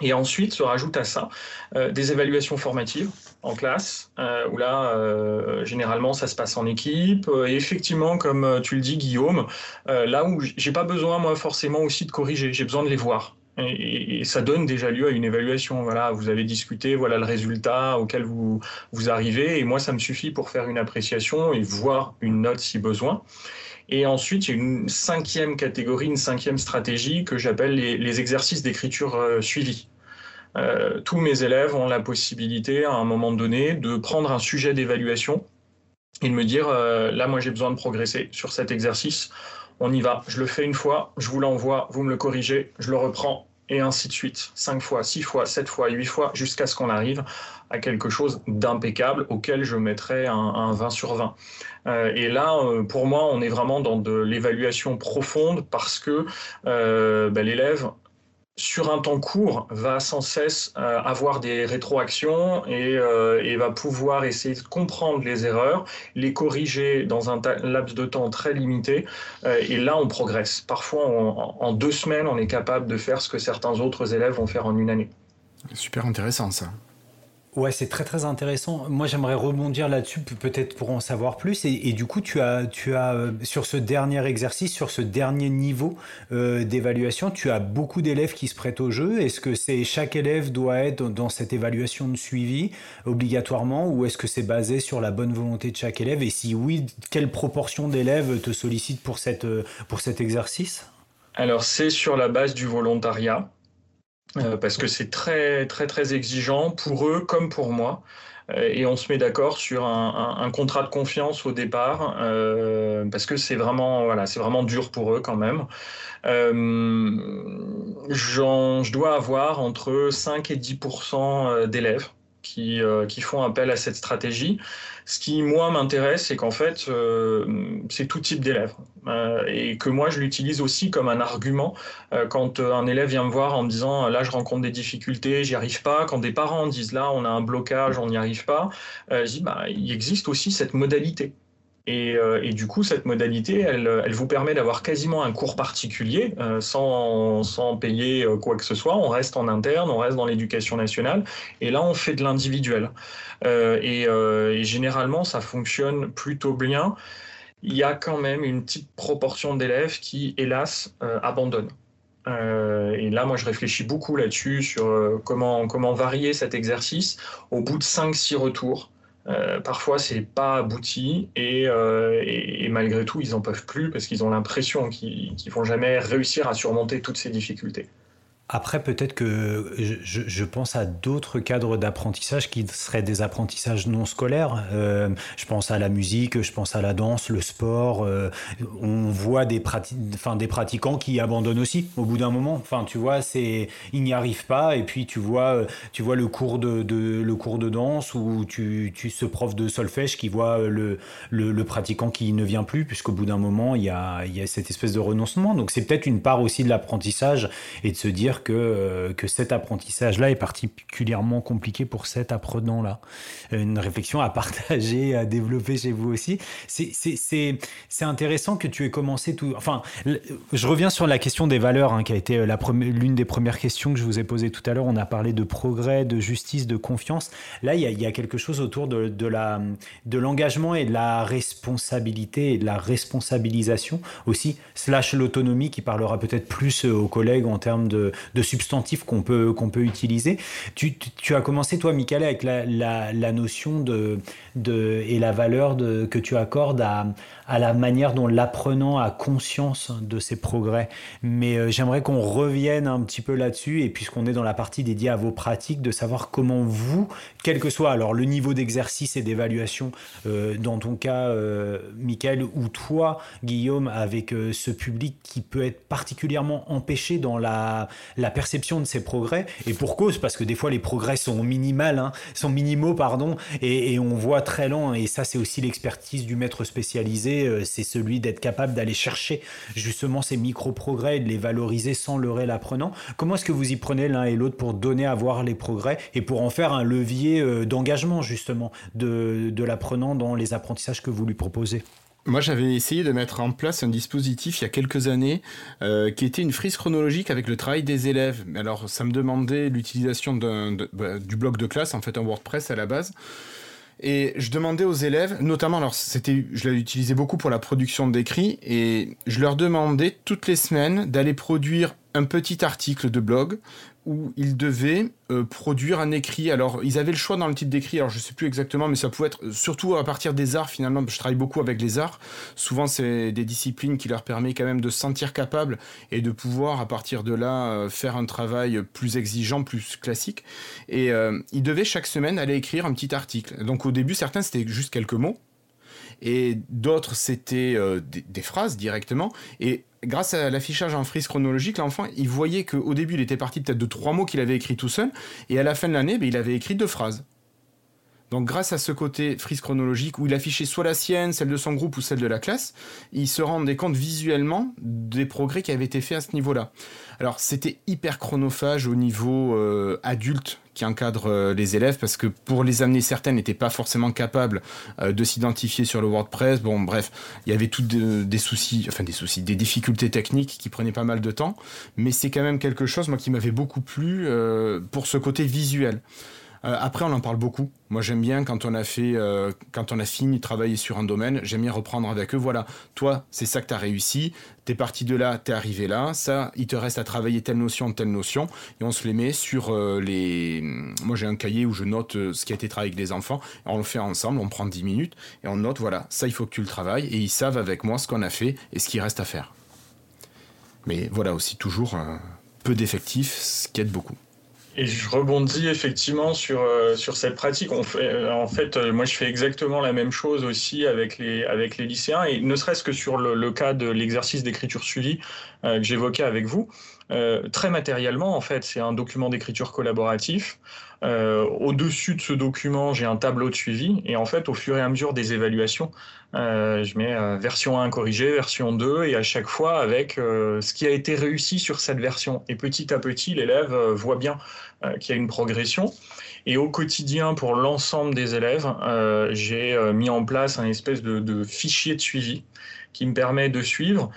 Et ensuite se rajoute à ça euh, des évaluations formatives en classe, euh, où là, euh, généralement, ça se passe en équipe. Et effectivement, comme tu le dis, Guillaume, là où j'ai pas besoin, moi, forcément aussi de corriger, j'ai besoin de les voir. Et, ça donne déjà lieu à une évaluation. Voilà, vous avez discuté, voilà le résultat auquel vous, vous arrivez. Et moi, ça me suffit pour faire une appréciation et voir une note si besoin. Et ensuite, il y a une cinquième catégorie, une cinquième stratégie que j'appelle les, exercices d'écriture euh, suivis. Euh, tous mes élèves ont la possibilité, à un moment donné, de prendre un sujet d'évaluation et de me dire, euh, là, moi, j'ai besoin de progresser sur cet exercice. On y va. Je le fais une fois, je vous l'envoie, vous me le corrigez, je le reprends, et ainsi de suite. Cinq fois, six fois, sept fois, huit fois, jusqu'à ce qu'on arrive à quelque chose d'impeccable auquel je mettrais un, 20 sur 20. Euh, et là, euh, pour moi, on est vraiment dans de l'évaluation profonde parce que euh, ben, l'élève sur un temps court, va sans cesse euh, avoir des rétroactions et, euh, et, va pouvoir essayer de comprendre les erreurs, les corriger dans un laps de temps très limité. Euh, et là, on progresse. Parfois, en deux semaines, on est capable de faire ce que certains autres élèves vont faire en une année. Super intéressant ça. Ouais, c'est très très intéressant. Moi, j'aimerais rebondir là-dessus, peut-être pour en savoir plus. Et, du coup, tu as, tu as euh, sur ce dernier exercice, sur ce dernier niveau euh, d'évaluation, tu as beaucoup d'élèves qui se prêtent au jeu. Est-ce que c'est chaque élève doit être dans cette évaluation de suivi obligatoirement, ou est-ce que c'est basé sur la bonne volonté de chaque élève? Et si oui, quelle proportion d'élèves te sollicitent pour cette, pour cet exercice? Alors, c'est sur la base du volontariat. Parce que c'est très très très exigeant pour eux comme pour moi. Et on se met d'accord sur un, contrat de confiance au départ, parce que c'est vraiment, voilà, c'est vraiment dur pour eux quand même. je dois avoir entre 5 et 10 d'élèves qui, qui, font appel à cette stratégie. Ce qui, moi, m'intéresse, c'est qu'en fait, euh, c'est tout type d'élèves. Euh, et que moi, je l'utilise aussi comme un argument euh, quand un élève vient me voir en me disant là, je rencontre des difficultés, j'y arrive pas. Quand des parents disent là, on a un blocage, on n'y arrive pas, je dis bah, il existe aussi cette modalité. Euh, et, du coup, cette modalité, elle, vous permet d'avoir quasiment un cours particulier euh, sans, sans, payer euh, quoi que ce soit. On reste en interne, on reste dans l'éducation nationale. Et là, on fait de l'individuel. Et, généralement, ça fonctionne plutôt bien. Il y a quand même une petite proportion d'élèves qui, hélas, abandonnent. et là, moi, je réfléchis beaucoup là-dessus sur comment, comment varier cet exercice. Au bout de 5-6 retours, euh, parfois, c'est pas abouti euh, et, malgré tout, ils en peuvent plus parce qu'ils ont l'impression qu'ils ne vont jamais réussir à surmonter toutes ces difficultés. Après, peut-être que je, pense à d'autres cadres d'apprentissage qui seraient des apprentissages non scolaires. Euh, je pense à la musique, je pense à la danse, le sport. Euh, on voit des, enfin, des pratiquants qui abandonnent aussi au bout d'un moment. Enfin, tu vois, ils n'y arrivent pas. Et puis tu vois, tu vois le cours de, de le cours de danse ou tu, tu ce prof de solfège qui voit le, le, le pratiquant qui ne vient plus, puisqu'au bout d'un moment il y a, il y a cette espèce de renoncement. Donc c'est peut-être une part aussi de l'apprentissage et de se dire que, euh, que cet apprentissage-là est particulièrement compliqué pour cet apprenant-là. Une réflexion à partager, à développer chez vous aussi. C'est intéressant que tu aies commencé tout. Enfin, je reviens sur la question des valeurs, hein, qui a été l'une des premières questions que je vous ai posées tout à l'heure. On a parlé de progrès, de justice, de confiance. Là, il y a, quelque chose autour de, de la de l'engagement et de la responsabilité et de la responsabilisation aussi, slash l'autonomie qui parlera peut-être plus aux collègues en termes de, de substantifs qu'on peut, qu'on peut utiliser. Tu, tu, as commencé, toi, Michael, avec la, la, la notion de, de, et la valeur de, que tu accordes à, à la manière dont l'apprenant a conscience de ses progrès. Mais euh, j'aimerais qu'on revienne un petit peu là-dessus, et puisqu'on est dans la partie dédiée à vos pratiques, de savoir comment vous, quel que soit alors le niveau d'exercice et d'évaluation, euh, dans ton cas, euh, Michael, ou toi, Guillaume, avec euh, ce public qui peut être particulièrement empêché dans la, perception de ses progrès, et pour cause, parce que des fois les progrès sont minimal, hein, sont minimaux, pardon, et, et on voit très lent, et ça c'est aussi l'expertise du maître spécialisé euh, c'est celui d'être capable d'aller chercher justement ces micro-progrès et de les valoriser sans leurrer l'apprenant. Comment est-ce que vous y prenez l'un et l'autre pour donner à voir les progrès et pour en faire un levier euh, d'engagement justement de, l'apprenant dans les apprentissages que vous lui proposez? Moi, j'avais essayé de mettre en place un dispositif il y a quelques années euh, qui était une frise chronologique avec le travail des élèves. Alors, ça me demandait l'utilisation bah, du bloc de classe, en fait, un WordPress à la base. Et je demandais aux élèves, notamment, alors c'était, je l'ai utilisé beaucoup pour la production d'écrits, et je leur demandais toutes les semaines d'aller produire un petit article de blog où ils devaient euh, produire un écrit. Alors, ils avaient le choix dans le titre d'écrit, alors je sais plus exactement, mais ça pouvait être surtout à partir des arts finalement. Je travaille beaucoup avec les arts. Souvent, c'est des disciplines qui leur permettent quand même de se sentir capables et de pouvoir, à partir de là, euh, faire un travail plus exigeant, plus classique. Et euh, ils devaient chaque semaine aller écrire un petit article. Donc, au début, certains, c'était juste quelques mots. Et d'autres, c'était des, des phrases directement. Et grâce à l'affichage en frise chronologique, l'enfant, il voyait qu'au début, il était parti peut-être de trois mots qu'il avait écrit tout seul, et à la fin de l'année, ben, il avait écrit deux phrases. Donc grâce à ce côté frise chronologique où il affichait soit la sienne, celle de son groupe ou celle de la classe, il se rendait compte visuellement des progrès qui avaient été faits à ce niveau-là. Alors c'était hyper chronophage au niveau euh, adulte qui encadre euh, les élèves parce que pour les amener certaines n'étaient pas forcément capables euh, de s'identifier sur le WordPress. Bon bref, il y avait tout des soucis, enfin des soucis, des difficultés techniques qui prenaient pas mal de temps, mais c'est quand même quelque chose qui m'avait beaucoup plu pour ce côté visuel. Euh, après, on en parle beaucoup. Moi, j'aime bien quand on a fait, euh, quand on a fini de travailler sur un domaine, j'aime bien reprendre avec eux. Voilà, toi, c'est ça que tu as réussi. T'es parti de là, t'es arrivé là. Ça, il te reste à travailler telle notion, telle notion, et on se les met sur euh, les. Moi, j'ai un cahier où je note ce qui a été travaillé avec les enfants. on le fait ensemble. On prend 10 minutes et on note. Voilà, ça, il faut que tu le travailles. Et ils savent avec moi ce qu'on a fait et ce qu'il reste à faire. Mais voilà aussi toujours peu d'effectifs, ce qui aide beaucoup. Et je rebondis effectivement sur, euh, sur cette pratique. On fait, euh, en fait, euh, moi, je fais exactement la même chose aussi avec les, avec les lycéens, et ne serait-ce que sur le, le cas de l'exercice d'écriture suivie que j'évoquais avec vous. Très matériellement, en fait, c'est un document d'écriture collaboratif. Au-dessus de ce document, j'ai un tableau de suivi, et en fait, au fur et à mesure des évaluations, je mets version 1 corrigée, version 2, et à chaque fois avec ce qui a été réussi sur cette version. Et petit à petit, l'élève voit bien euh, qu'il y a une progression. Et au quotidien, pour l'ensemble des élèves, euh, j'ai euh, mis en place un espèce de, fichier de suivi qui me permet de suivre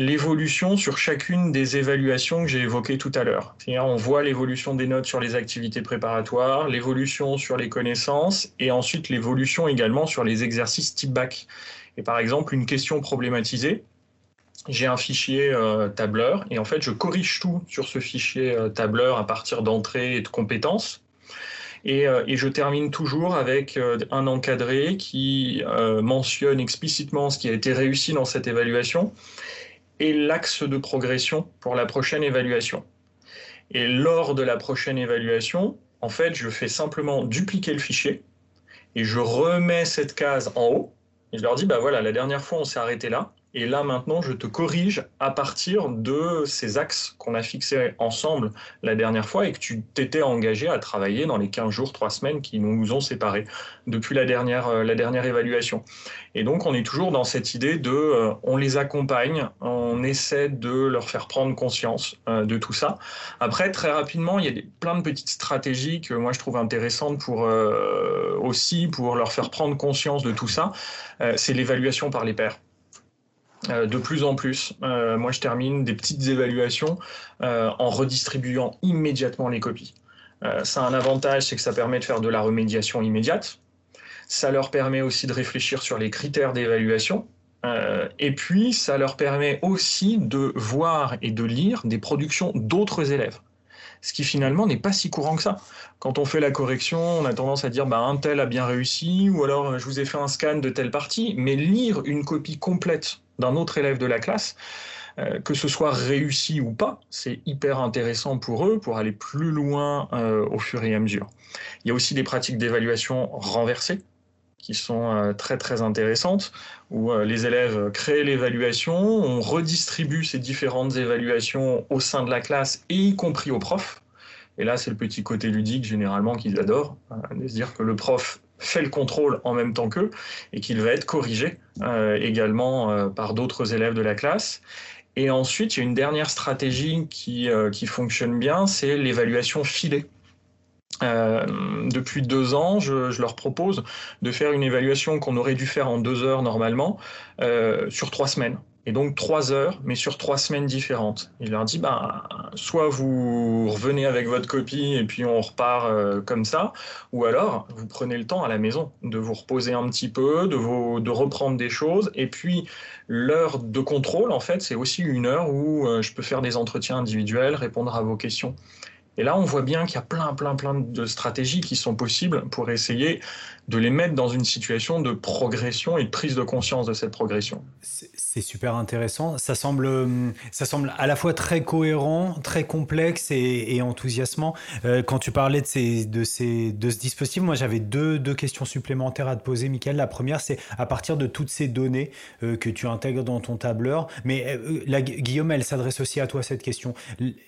l'évolution sur chacune des évaluations que j'ai évoquées tout à l'heure. On voit l'évolution des notes sur les activités préparatoires, l'évolution sur les connaissances et ensuite l'évolution également sur les exercices type bac. Et par exemple, une question problématisée, j'ai un fichier euh, tableur et en fait je corrige tout sur ce fichier euh, tableur à partir d'entrées et de compétences. Et, euh, et, je termine toujours avec un encadré qui mentionne explicitement ce qui a été réussi dans cette évaluation et l'axe de progression pour la prochaine évaluation. Et lors de la prochaine évaluation, en fait, je fais simplement dupliquer le fichier et je remets cette case en haut et je leur dis, bah voilà, la dernière fois on s'est arrêté là, et là, maintenant, je te corrige à partir de ces axes qu'on a fixés ensemble la dernière fois et que tu t'étais engagé à travailler dans les 15 jours, 3 semaines qui nous ont séparés depuis la dernière, euh, la dernière évaluation. Et donc, on est toujours dans cette idée de, euh, on les accompagne, on essaie de leur faire prendre conscience euh, de tout ça. Après, très rapidement, il y a plein de petites stratégies que moi je trouve intéressantes pour aussi pour leur faire prendre conscience de tout ça. c'est l'évaluation par les pairs. Euh, de plus en plus. Euh, moi, je termine des petites évaluations euh, en redistribuant immédiatement les copies. ça a un avantage, c'est que ça permet de faire de la remédiation immédiate. Ça leur permet aussi de réfléchir sur les critères d'évaluation. et puis, ça leur permet aussi de voir et de lire des productions d'autres élèves ce qui finalement n'est pas si courant que ça. Quand on fait la correction, on a tendance à dire bah, un tel a bien réussi, ou alors je vous ai fait un scan de telle partie, mais lire une copie complète d'un autre élève de la classe, euh, que ce soit réussi ou pas, c'est hyper intéressant pour eux pour aller plus loin euh, au fur et à mesure. Il y a aussi des pratiques d'évaluation renversées qui sont euh, très très intéressantes, où les élèves créent l'évaluation, on redistribue ces différentes évaluations au sein de la classe, et y compris aux profs. Et là, c'est le petit côté ludique généralement qu'ils adorent, de se dire que le prof fait le contrôle en même temps qu'eux et qu'il va être corrigé euh, également euh, par d'autres élèves de la classe. Et ensuite, il y a une dernière stratégie qui, euh, qui fonctionne bien, c'est l'évaluation filée. depuis deux ans, je, je, leur propose de faire une évaluation qu'on aurait dû faire en deux heures normalement sur trois semaines et donc trois heures, mais sur trois semaines différentes. Il leur dit, bah, soit vous revenez avec votre copie et puis on repart euh, comme ça, ou alors vous prenez le temps à la maison de vous reposer un petit peu, de, vous, de reprendre des choses, et puis l'heure de contrôle, en fait, c'est aussi une heure où euh, je peux faire des entretiens individuels, répondre à vos questions. Et là, on voit bien qu'il y a plein, plein, plein de stratégies qui sont possibles pour essayer de les mettre dans une situation de progression et de prise de conscience de cette progression. C'est super intéressant. Ça semble, hum, ça semble à la fois très cohérent, très complexe et, enthousiasmant. Euh, quand tu parlais de, ces, de, ces, de ce dispositif, moi j'avais deux, deux, questions supplémentaires à te poser, Michael. La première, c'est à partir de toutes ces données euh, que tu intègres dans ton tableur. Mais euh, la, Guillaume, elle s'adresse aussi à toi cette question.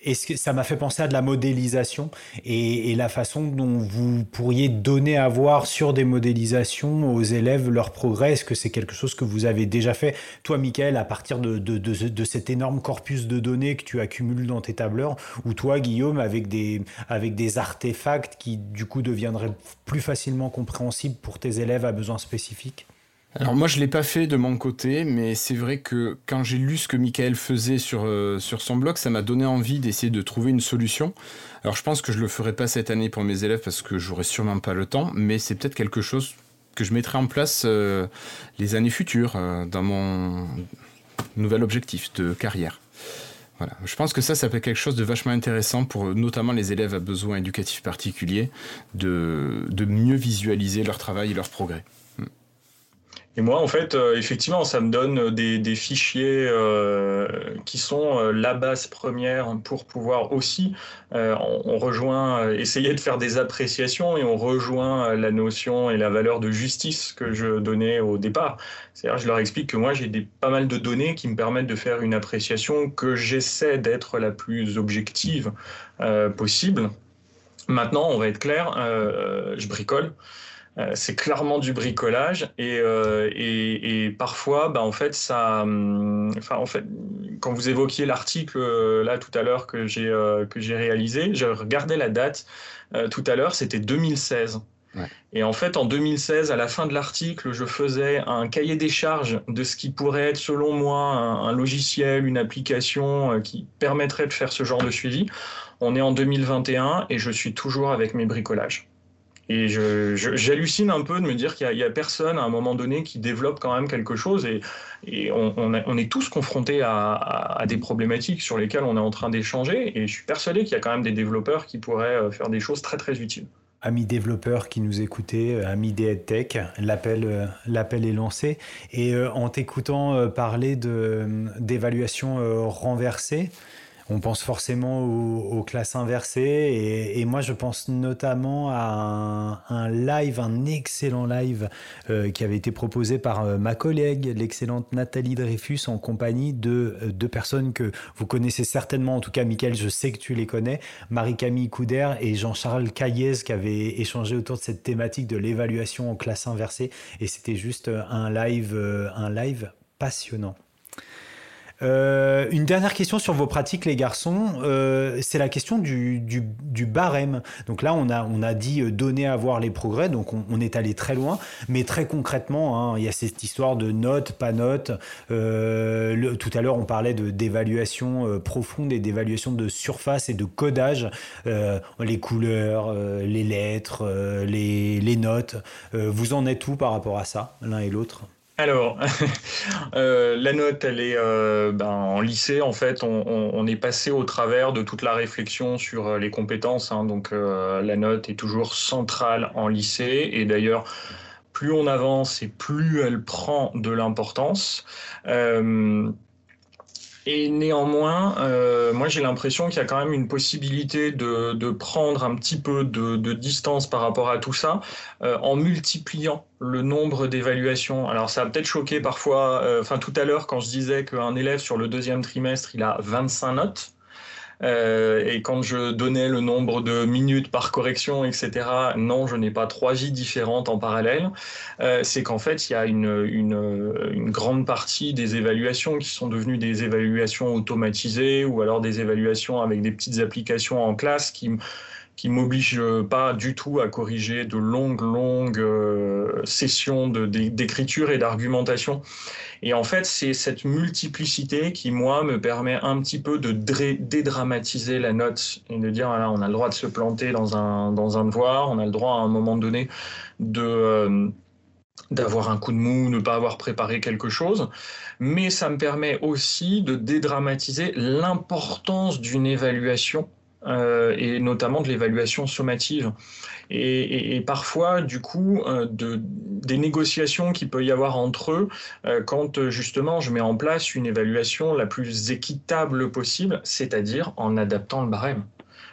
Est-ce que ça m'a fait penser à de la modélisation et la façon dont vous pourriez donner à voir sur des modélisation aux élèves leur progrès Est-ce que c'est quelque chose que vous avez déjà fait? Toi, Michael, à partir de, de, de, cet énorme corpus de données que tu accumules dans tes tableurs, ou toi, Guillaume, avec des, artefacts qui, du coup, deviendraient plus facilement compréhensibles pour tes élèves à besoins spécifiques? Alors moi je l'ai pas fait de mon côté, mais c'est vrai que quand j'ai lu ce que Michael faisait sur, euh, sur son blog, ça m'a donné envie d'essayer de trouver une solution. Alors je pense que je le ferai pas cette année pour mes élèves parce que j'aurai sûrement pas le temps, mais c'est peut-être quelque chose que je mettrai en place euh, les années futures euh, dans mon nouvel objectif de carrière. Je pense que ça, ça peut être quelque chose de vachement intéressant pour notamment les élèves à besoins éducatifs particuliers, de, de mieux visualiser leur travail et leur progrès. Et moi, en fait, euh, effectivement, ça me donne des, des fichiers euh, qui sont euh, la base première pour pouvoir aussi, euh, on, rejoint, essayer de faire des appréciations et on rejoint la notion et la valeur de justice que je donnais au départ. C'est-à-dire, je leur explique que moi, j'ai pas mal de données qui me permettent de faire une appréciation que j'essaie d'être la plus objective possible. Maintenant, on va être clair, je bricole. Euh, c'est clairement du bricolage et, euh, et, et parfois, bah, en fait, ça, hum, enfin, en fait, quand vous évoquiez l'article euh, là tout à l'heure que j'ai que j'ai réalisé, je regardais la date tout à l'heure, c'était 2016. Ouais. Et en fait, en 2016, à la fin de l'article, je faisais un cahier des charges de ce qui pourrait être, selon moi, un, un logiciel, une application qui permettrait de faire ce genre de suivi. On est en 2021 et je suis toujours avec mes bricolages. Et j'hallucine un peu de me dire qu'il n'y a, personne à un moment donné qui développe quand même quelque chose. Et, on, est tous confrontés à, des problématiques sur lesquelles on est en train d'échanger. Et je suis persuadé qu'il y a quand même des développeurs qui pourraient euh, faire des choses très très utiles. Amis développeurs qui nous écoutaient, euh, amis des l'appel, euh, l'appel est lancé. Et en t'écoutant parler d'évaluation renversée, on pense forcément aux, classes inversées et, moi je pense notamment à un, un live, un excellent live euh, qui avait été proposé par euh, ma collègue, l'excellente Nathalie Dreyfus, en compagnie de euh, deux personnes que vous connaissez certainement, en tout cas Mickaël, je sais que tu les connais, Marie-Camille Couder et Jean-Charles Caillez qui avaient échangé autour de cette thématique de l'évaluation en classe inversée. Et c'était juste un live, un live passionnant. Euh, une dernière question sur vos pratiques, les garçons, euh, c'est la question du, barème. Donc là, on a, dit euh, donner à voir les progrès, donc on, est allé très loin, mais très concrètement, hein, il y a cette histoire de notes, pas notes. Tout à l'heure, on parlait d'évaluation profonde et d'évaluation de surface et de codage, les couleurs, les lettres, les, les notes. vous en êtes où par rapport à ça, l'un et l'autre? Alors, euh, la note, elle est euh, ben, en lycée. En fait, on, est passé au travers de toute la réflexion sur euh, les compétences. Hein, donc, la note est toujours centrale en lycée. Et d'ailleurs, plus on avance et plus elle prend de l'importance. Et néanmoins, euh, moi j'ai l'impression qu'il y a quand même une possibilité de, de prendre un petit peu de, de, distance par rapport à tout ça euh, en multipliant le nombre d'évaluations. Alors ça a peut-être choqué parfois, euh, enfin tout à l'heure quand je disais qu'un élève sur le deuxième trimestre il a 25 notes. Euh, et quand je donnais le nombre de minutes par correction, etc., non, je n'ai pas trois vies différentes en parallèle. Euh, c'est qu'en fait, il y a une, une, une, grande partie des évaluations qui sont devenues des évaluations automatisées ou alors des évaluations avec des petites applications en classe qui qui m'oblige pas du tout à corriger de longues, longues euh, sessions d'écriture et d'argumentation. Et en fait, c'est cette multiplicité qui, moi, me permet un petit peu de dédramatiser la note et de dire, voilà, on a le droit de se planter dans un, dans un devoir, on a le droit à un moment donné de... Euh, d'avoir un coup de mou, ne pas avoir préparé quelque chose, mais ça me permet aussi de dédramatiser l'importance d'une évaluation euh, et notamment de l'évaluation sommative. Et, parfois, du coup, euh, de, des négociations qu'il peut y avoir entre eux euh, quand justement je mets en place une évaluation la plus équitable possible, c'est-à-dire en adaptant le barème.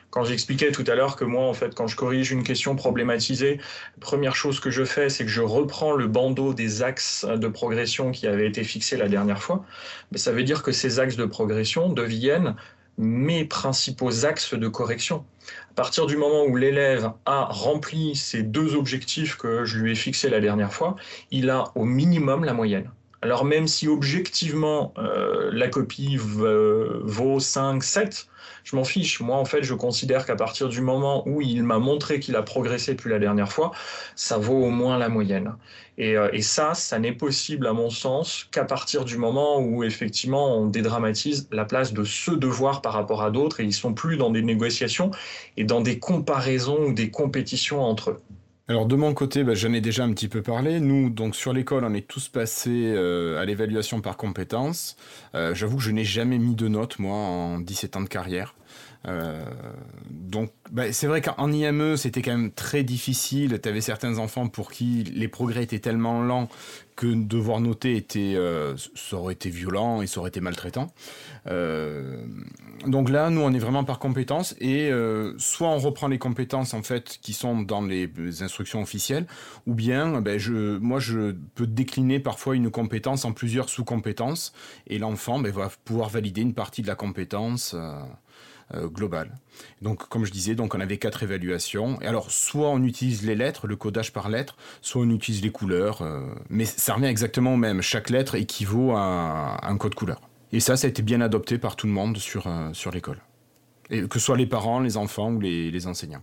Quand j'expliquais tout à l'heure que moi, en fait, quand je corrige une question problématisée, première chose que je fais, c'est que je reprends le bandeau des axes de progression qui avaient été fixés la dernière fois. Mais ça veut dire que ces axes de progression deviennent mes principaux axes de correction. À partir du moment où l'élève a rempli ces deux objectifs que je lui ai fixés la dernière fois, il a au minimum la moyenne. Alors même si objectivement euh, la copie vaut 5, 7, je m'en fiche. Moi, en fait, je considère qu'à partir du moment où il m'a montré qu'il a progressé depuis la dernière fois, ça vaut au moins la moyenne. Et, euh, et ça, ça n'est possible, à mon sens, qu'à partir du moment où, effectivement, on dédramatise la place de ce devoir par rapport à d'autres et ils sont plus dans des négociations et dans des comparaisons ou des compétitions entre eux. Alors de mon côté, bah, j'en ai déjà un petit peu parlé. Nous, donc sur l'école, on est tous passés euh, à l'évaluation par compétences. Euh, J'avoue que je n'ai jamais mis de notes, moi, en 17 ans de carrière. donc, bah, c'est vrai qu'en IME, c'était quand même très difficile. Tu avais certains enfants pour qui les progrès étaient tellement lents que devoir noter était, ça aurait été violent et ça aurait été maltraitant. donc là, nous, on est vraiment par compétences et soit on reprend les compétences en fait qui sont dans les instructions officielles, ou bien, ben, je, moi, je peux décliner parfois une compétence en plusieurs sous-compétences et l'enfant ben, va pouvoir valider une partie de la compétence. Euh, global. Donc, comme je disais, donc on avait quatre évaluations. Et alors, soit on utilise les lettres, le codage par lettres, soit on utilise les couleurs. Euh, mais ça revient exactement au même. Chaque lettre équivaut à, un code couleur. Et ça, ça a été bien adopté par tout le monde sur, euh, sur l'école. Que ce soit les parents, les enfants ou les enseignants.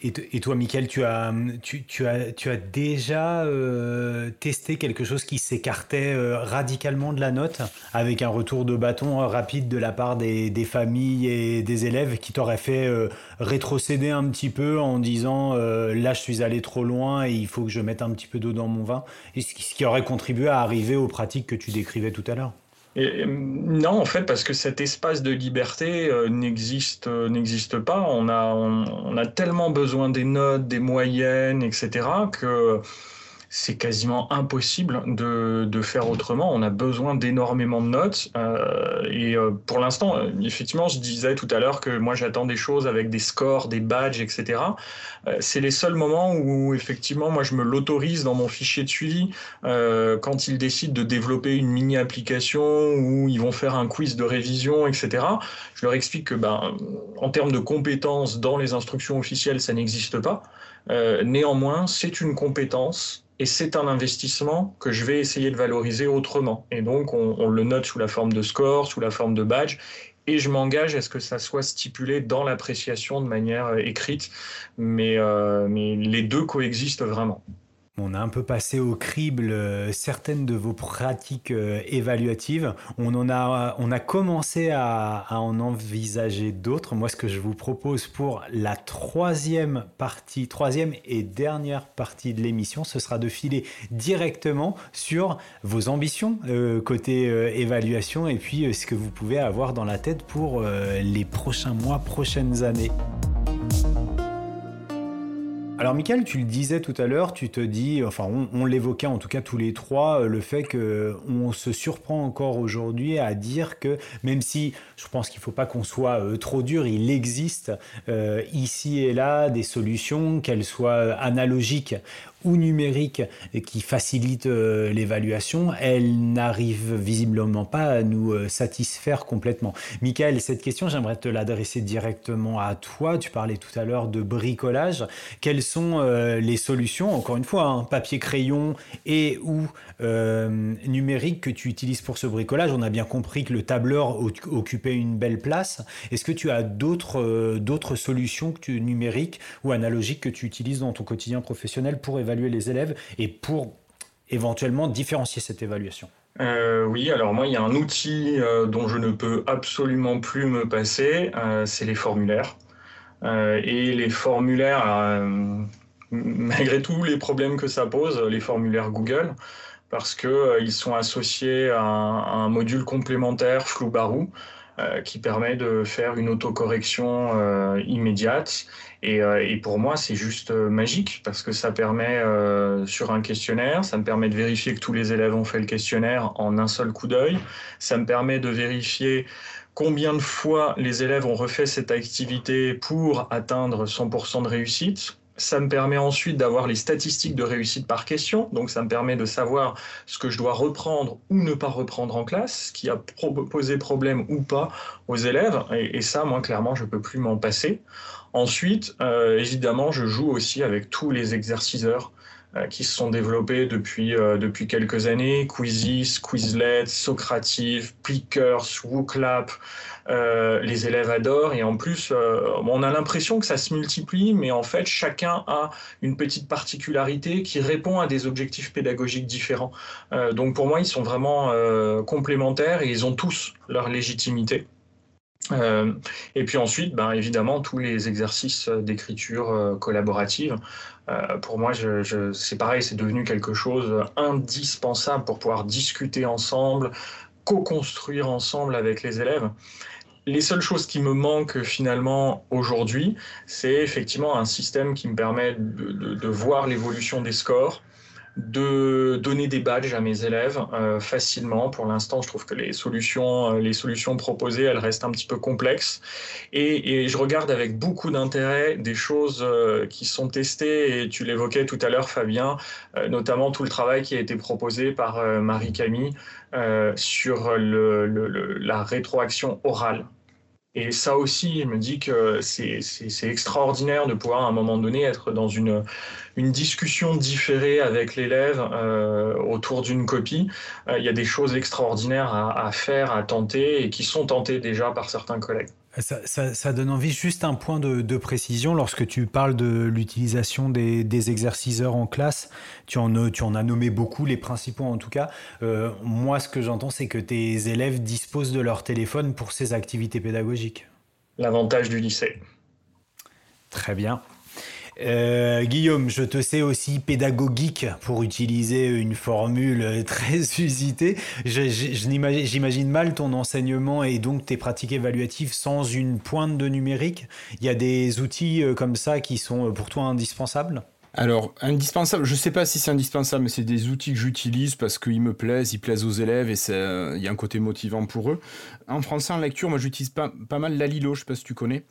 Et, toi, Mickaël, tu as, tu, as, tu as déjà euh, testé quelque chose qui s'écartait euh, radicalement de la note, avec un retour de bâton rapide de la part des, familles et des élèves qui t'auraient fait euh, rétrocéder un petit peu en disant là, je suis allé trop loin et il faut que je mette un petit peu d'eau dans mon vin, et ce qui aurait contribué à arriver aux pratiques que tu décrivais tout à l'heure non, en fait, parce que cet espace de liberté euh, n'existe euh, n'existe pas. On a, on, a tellement besoin des notes, des moyennes, etc., que c'est quasiment impossible de, de, faire autrement. On a besoin d'énormément de notes. Euh, et euh, pour l'instant, euh, effectivement, je disais tout à l'heure que moi j'attends des choses avec des scores, des badges, etc. Euh, c'est les seuls moments où effectivement moi je me l'autorise dans mon fichier de suivi euh, quand ils décident de développer une mini application où ils vont faire un quiz de révision, etc. Je leur explique que ben, en termes de compétences dans les instructions officielles, ça n'existe pas. néanmoins, c'est une compétence et c'est un investissement que je vais essayer de valoriser autrement. Et donc, on, le note sous la forme de score, sous la forme de badge, et je m'engage à ce que ça soit stipulé dans l'appréciation de manière euh, écrite, mais, euh, mais les deux coexistent vraiment. On a un peu passé au crible euh, certaines de vos pratiques euh, évaluatives. On, a commencé à, en envisager d'autres. Moi, ce que je vous propose pour la troisième partie, troisième et dernière partie de l'émission, ce sera de filer directement sur vos ambitions euh, côté évaluation et puis ce que vous pouvez avoir dans la tête pour les prochains mois, prochaines années. Alors, Michael, tu le disais tout à l'heure, tu te dis, enfin, on, l'évoquait en tout cas tous les trois, euh, le fait que on se surprend encore aujourd'hui à dire que même si je pense qu'il ne faut pas qu'on soit euh, trop dur, il existe euh, ici et là des solutions, qu'elles soient analogiques ou numérique qui facilite euh, l'évaluation, elle n'arrive visiblement pas à nous euh, satisfaire complètement. Michael, cette question, j'aimerais te l'adresser directement à toi. Tu parlais tout à l'heure de bricolage. Quelles sont euh, les solutions, encore une fois, hein, papier, crayon et ou numérique que tu utilises pour ce bricolage? On a bien compris que le tableur occupait une belle place. Est-ce que tu as d'autres solutions que tu, numériques ou analogiques que tu utilises dans ton quotidien professionnel pour évaluer évaluer les élèves et pour éventuellement différencier cette évaluation euh, oui, alors moi, il y a un outil euh, dont je ne peux absolument plus me passer, euh, c'est les formulaires. et les formulaires, malgré tous les problèmes que ça pose, les formulaires Google, parce qu'ils sont associés à un, un module complémentaire Flou-Barou qui permet de faire une autocorrection immédiate euh, et, pour moi, c'est juste euh, magique parce que ça permet euh, sur un questionnaire, ça me permet de vérifier que tous les élèves ont fait le questionnaire en un seul coup d'œil. Ça me permet de vérifier combien de fois les élèves ont refait cette activité pour atteindre 100% de réussite. Ça me permet ensuite d'avoir les statistiques de réussite par question. Donc, ça me permet de savoir ce que je dois reprendre ou ne pas reprendre en classe, ce qui a posé problème ou pas aux élèves. Et, ça, moi, clairement, je ne peux plus m'en passer. Ensuite, euh, évidemment, je joue aussi avec tous les exerciceurs qui se sont développés depuis, euh, depuis quelques années, Quizzes, Quizlet, Socrative, Plickers, WooClap, les élèves adorent et en plus, on a l'impression que ça se multiplie, mais en fait, chacun a une petite particularité qui répond à des objectifs pédagogiques différents. donc pour moi, ils sont vraiment complémentaires et ils ont tous leur légitimité. Euh, et puis ensuite, ben, évidemment, tous les exercices d'écriture euh, collaborative. Euh, pour moi, je, c'est pareil, c'est devenu quelque chose indispensable pour pouvoir discuter ensemble, co-construire ensemble avec les élèves. les seules choses qui me manquent finalement aujourd'hui, c'est effectivement un système qui me permet de voir l'évolution des scores, de donner des badges à mes élèves euh, facilement. Pour l'instant, je trouve que les solutions, euh, les solutions proposées, elles restent un petit peu complexes. Et, je regarde avec beaucoup d'intérêt des choses euh, qui sont testées, et tu l'évoquais tout à l'heure, Fabien, notamment tout le travail qui a été proposé par Marie-Camille sur la rétroaction orale. Et ça aussi, je me dis que c'est extraordinaire de pouvoir à un moment donné être dans une, discussion différée avec l'élève euh, autour d'une copie. Euh, il y a des choses extraordinaires à, à, faire, à tenter et qui sont tentées déjà par certains collègues. Ça, donne envie. Juste un point de, précision. Lorsque tu parles de l'utilisation des, exerciceurs en classe, tu en, tu en, as nommé beaucoup, les principaux en tout cas. Euh, moi, ce que j'entends, c'est que tes élèves disposent de leur téléphone pour ces activités pédagogiques. L'avantage du lycée. Très bien. Euh, Guillaume, je te sais aussi pédagogique pour utiliser une formule très usitée. J'imagine mal ton enseignement et donc tes pratiques évaluatives sans une pointe de numérique. Il y a des outils euh, comme ça qui sont pour toi indispensables? Alors, indispensable, je ne sais pas si c'est indispensable, mais c'est des outils que j'utilise parce qu'ils me plaisent, ils plaisent aux élèves et il y a un côté motivant pour eux. En français, en lecture, moi j'utilise pas, pas mal Lalilo, je ne sais pas si tu connais.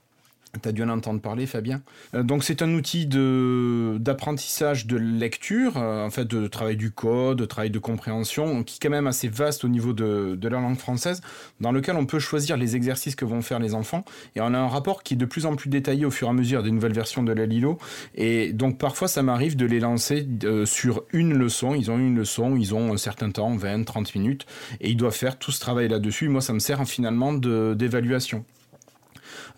Tu as dû en entendre parler, Fabien. Euh, donc, c'est un outil d'apprentissage de, lecture, euh, en fait, de travail du code, de travail de compréhension, qui est quand même assez vaste au niveau de, la langue française, dans lequel on peut choisir les exercices que vont faire les enfants. Et on a un rapport qui est de plus en plus détaillé au fur et à mesure des nouvelles versions de la Lilo. Et donc, parfois, ça m'arrive de les lancer euh, sur une leçon. Ils ont une leçon, ils ont un certain temps, 20, 30 minutes, et ils doivent faire tout ce travail là-dessus. Moi, ça me sert finalement d'évaluation.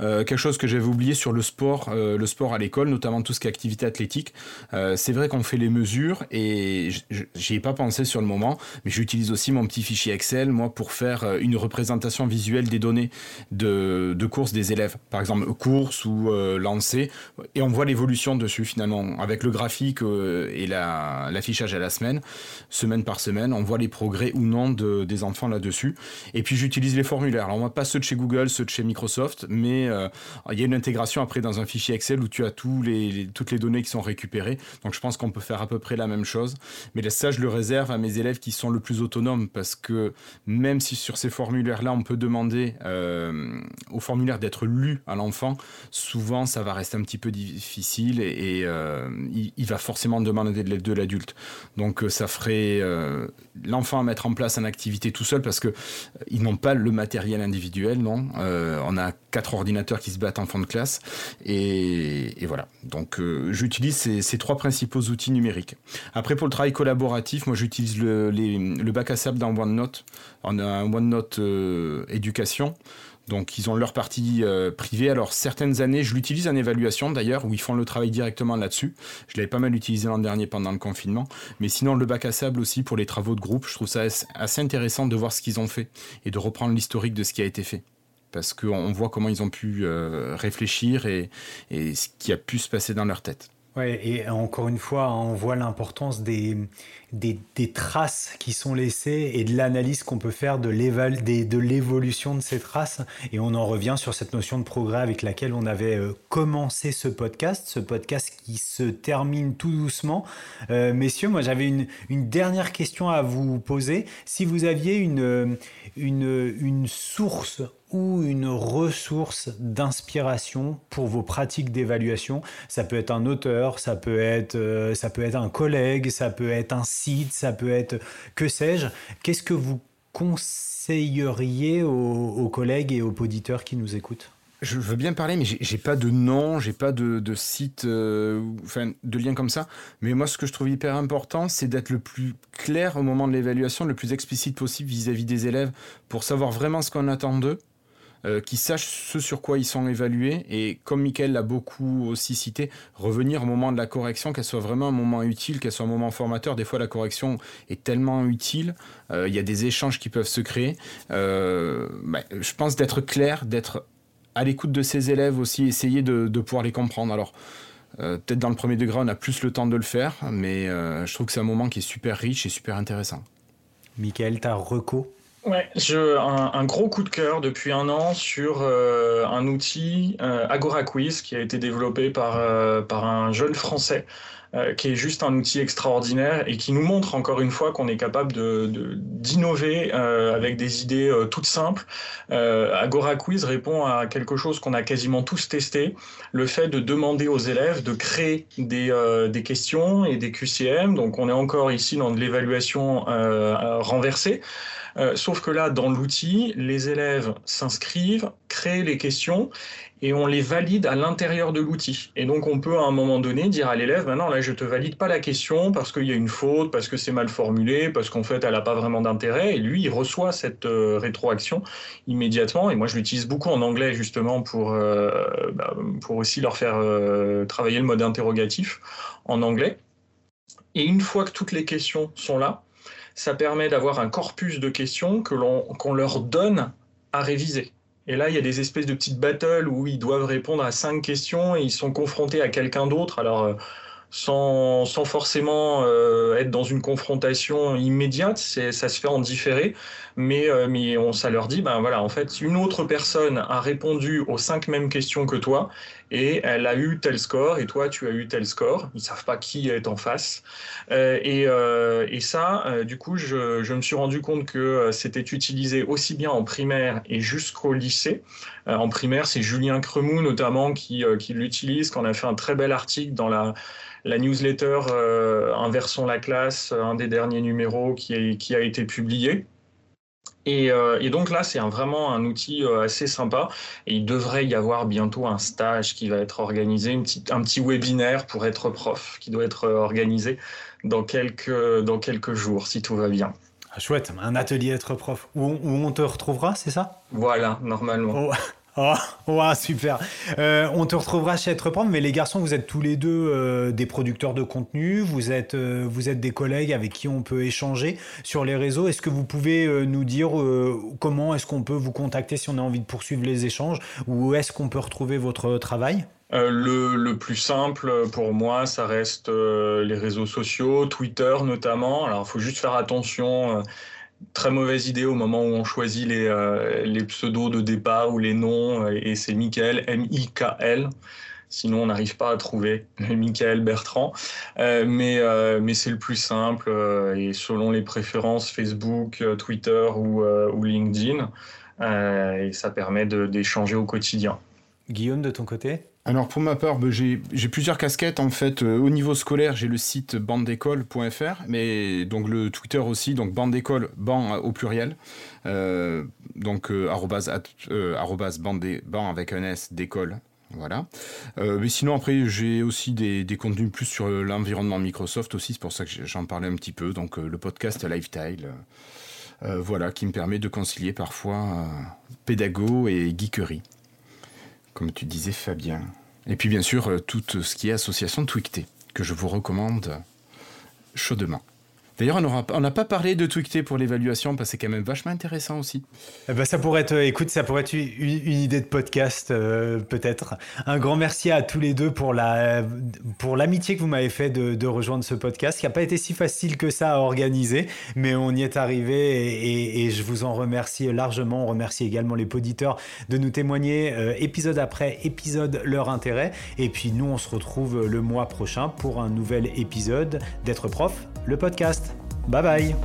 Euh, quelque chose que j'avais oublié sur le sport, euh, le sport à l'école, notamment tout ce qui est activité athlétique. Euh, c'est vrai qu'on fait les mesures et j'y ai pas pensé sur le moment, mais j'utilise aussi mon petit fichier Excel, moi, pour faire une représentation visuelle des données de, de course des élèves. Par exemple, course ou lancer. Et on voit l'évolution dessus, finalement, avec le graphique et l'affichage à la semaine, semaine par semaine. On voit les progrès ou non de, des enfants là-dessus. Et puis, j'utilise les formulaires. Alors, moi, pas ceux de chez Google, ceux de chez Microsoft, mais euh, il y a une intégration après dans un fichier Excel où tu as tous les, toutes les données qui sont récupérées. Donc je pense qu'on peut faire à peu près la même chose. Mais ça, je le réserve à mes élèves qui sont le plus autonomes parce que même si sur ces formulaires-là, on peut demander euh, au formulaire d'être lu à l'enfant, souvent ça va rester un petit peu difficile et, euh, il, va forcément demander de l'aide de l'adulte. Donc ça ferait l'enfant à mettre en place une activité tout seul parce que ils n'ont pas le matériel individuel, non. on a quatre ordinateurs qui se battent en fin de classe. Et, voilà. Donc euh, j'utilise ces, trois principaux outils numériques. Après, pour le travail collaboratif, moi j'utilise le, le, bac à sable dans OneNote. On a un OneNote euh, éducation. Donc ils ont leur partie euh, privée. Alors certaines années, je l'utilise en évaluation d'ailleurs, où ils font le travail directement là-dessus. Je l'avais pas mal utilisé l'an dernier pendant le confinement. Mais sinon, le bac à sable aussi pour les travaux de groupe, je trouve ça assez intéressant de voir ce qu'ils ont fait et de reprendre l'historique de ce qui a été fait parce qu'on voit comment ils ont pu euh, réfléchir et, ce qui a pu se passer dans leur tête. Ouais, et encore une fois, on voit l'importance des, traces qui sont laissées et de l'analyse qu'on peut faire de l'évolution de ces traces. Et on en revient sur cette notion de progrès avec laquelle on avait euh, commencé ce podcast, ce podcast qui se termine tout doucement. Euh, messieurs, moi j'avais une, dernière question à vous poser. Si vous aviez une source ou une ressource d'inspiration pour vos pratiques d'évaluation. Ça peut être un auteur, ça peut être, euh, ça peut être un collègue, ça peut être un site, ça peut être que sais-je. Qu'est-ce que vous conseilleriez aux, collègues et aux auditeurs qui nous écoutent? Je veux bien parler, mais j'ai pas de nom, j'ai pas de, site, euh, enfin de lien comme ça. Mais moi, ce que je trouve hyper important, c'est d'être le plus clair au moment de l'évaluation, le plus explicite possible vis-à-vis -vis des élèves, pour savoir vraiment ce qu'on attend d'eux euh, qui sachent ce sur quoi ils sont évalués et comme Michael l'a beaucoup aussi cité, revenir au moment de la correction, qu'elle soit vraiment un moment utile, qu'elle soit un moment formateur. Des fois, la correction est tellement utile, euh, il y a des échanges qui peuvent se créer. Euh, bah, je pense d'être clair, d'être à l'écoute de ses élèves aussi, essayer de, pouvoir les comprendre. Alors, peut-être dans le premier degré, on a plus le temps de le faire, mais je trouve que c'est un moment qui est super riche et super intéressant. Michael, ta reco? Ouais, je, un, gros coup de cœur depuis un an sur euh, un outil euh, Agora Quiz qui a été développé par, euh, par un jeune Français euh, qui est juste un outil extraordinaire et qui nous montre encore une fois qu'on est capable d'innover de, euh, avec des idées euh, toutes simples. Agora Quiz répond à quelque chose qu'on a quasiment tous testé, le fait de demander aux élèves de créer des, des questions et des QCM. Donc on est encore ici dans de l'évaluation renversée. Sauf que là, dans l'outil, les élèves s'inscrivent, créent les questions et on les valide à l'intérieur de l'outil. Et donc on peut à un moment donné dire à l'élève, maintenant là je te valide pas la question parce qu'il y a une faute, parce que c'est mal formulé, parce qu'en fait elle n'a pas vraiment d'intérêt. Et lui il reçoit cette euh, rétroaction immédiatement. Et moi je l'utilise beaucoup en anglais justement pour, euh, bah, pour aussi leur faire euh, travailler le mode interrogatif en anglais. Et une fois que toutes les questions sont là, ça permet d'avoir un corpus de questions que l'on qu'on leur donne à réviser. Et là, il y a des espèces de petites battles où ils doivent répondre à cinq questions et ils sont confrontés à quelqu'un d'autre. Alors, euh, sans, sans forcément euh, être dans une confrontation immédiate, ça se fait en différé, mais, euh, mais on, ça leur dit, ben voilà, en fait, une autre personne a répondu aux cinq mêmes questions que toi, et elle a eu tel score, et toi, tu as eu tel score. Ils savent pas qui est en face. Euh, et, euh, et, ça, euh, du coup, je, je, me suis rendu compte que c'était utilisé aussi bien en primaire et jusqu'au lycée. en primaire, c'est Julien Cremou notamment qui, qui l'utilise, qu'on a fait un très bel article dans la la newsletter Inversons la classe, un des derniers numéros qui, qui a été publié. Et, euh, et, donc là, c'est vraiment un outil euh, assez sympa. Et il devrait y avoir bientôt un stage qui va être organisé, une petite, un petit webinaire pour être prof qui doit être organisé dans quelques, dans quelques jours, si tout va bien. Ah, chouette, un atelier être prof où on, où on te retrouvera, c'est ça? Voilà, normalement. Oh. Oh, super. Euh, on te retrouvera chez Être Prof, mais les garçons, vous êtes tous les deux euh, des producteurs de contenu, vous êtes, euh, vous êtes des collègues avec qui on peut échanger sur les réseaux. Est-ce que vous pouvez nous dire comment est-ce qu'on peut vous contacter si on a envie de poursuivre les échanges ou est-ce qu'on peut retrouver votre travail? Le, le, plus simple pour moi, ça reste les réseaux sociaux, Twitter notamment. Alors, il faut juste faire attention très mauvaise idée au moment où on choisit les, euh, pseudos de départ ou les noms, euh, et c'est Michael, M-I-K-L. Sinon, on n'arrive pas à trouver Michael Bertrand. Euh, mais c'est le plus simple, et selon les préférences Facebook, Twitter ou LinkedIn, et ça permet d'échanger au quotidien. Guillaume, de ton côté? Alors pour ma part, bah, j'ai plusieurs casquettes en fait. Euh, au niveau scolaire, j'ai le site bandécole.fr, mais donc le Twitter aussi, donc bandécole, ban au pluriel, euh, donc euh, arrobas, ban avec un S d'école. Voilà. mais sinon après j'ai aussi des, des, contenus plus sur l'environnement Microsoft aussi, c'est pour ça que j'en parlais un petit peu. Donc le podcast Lifetile, voilà, qui me permet de concilier parfois pédago et geekerie comme tu disais Fabien. Et puis bien sûr, euh, tout ce qui est association Twicté, que je vous recommande chaudement. D'ailleurs, on n'a pas parlé de Twicté pour l'évaluation parce que c'est quand même vachement intéressant aussi. Eh ben, ça pourrait être, écoute, ça pourrait être une, idée de podcast euh, peut-être. Un grand merci à tous les deux pour la pour l'amitié que vous m'avez fait de, rejoindre ce podcast, qui n'a pas été si facile que ça à organiser, mais on y est arrivé et, je vous en remercie largement. On remercie également les auditeurs de nous témoigner euh, épisode après épisode leur intérêt. Et puis nous, on se retrouve le mois prochain pour un nouvel épisode d'être prof, le podcast. Bye bye.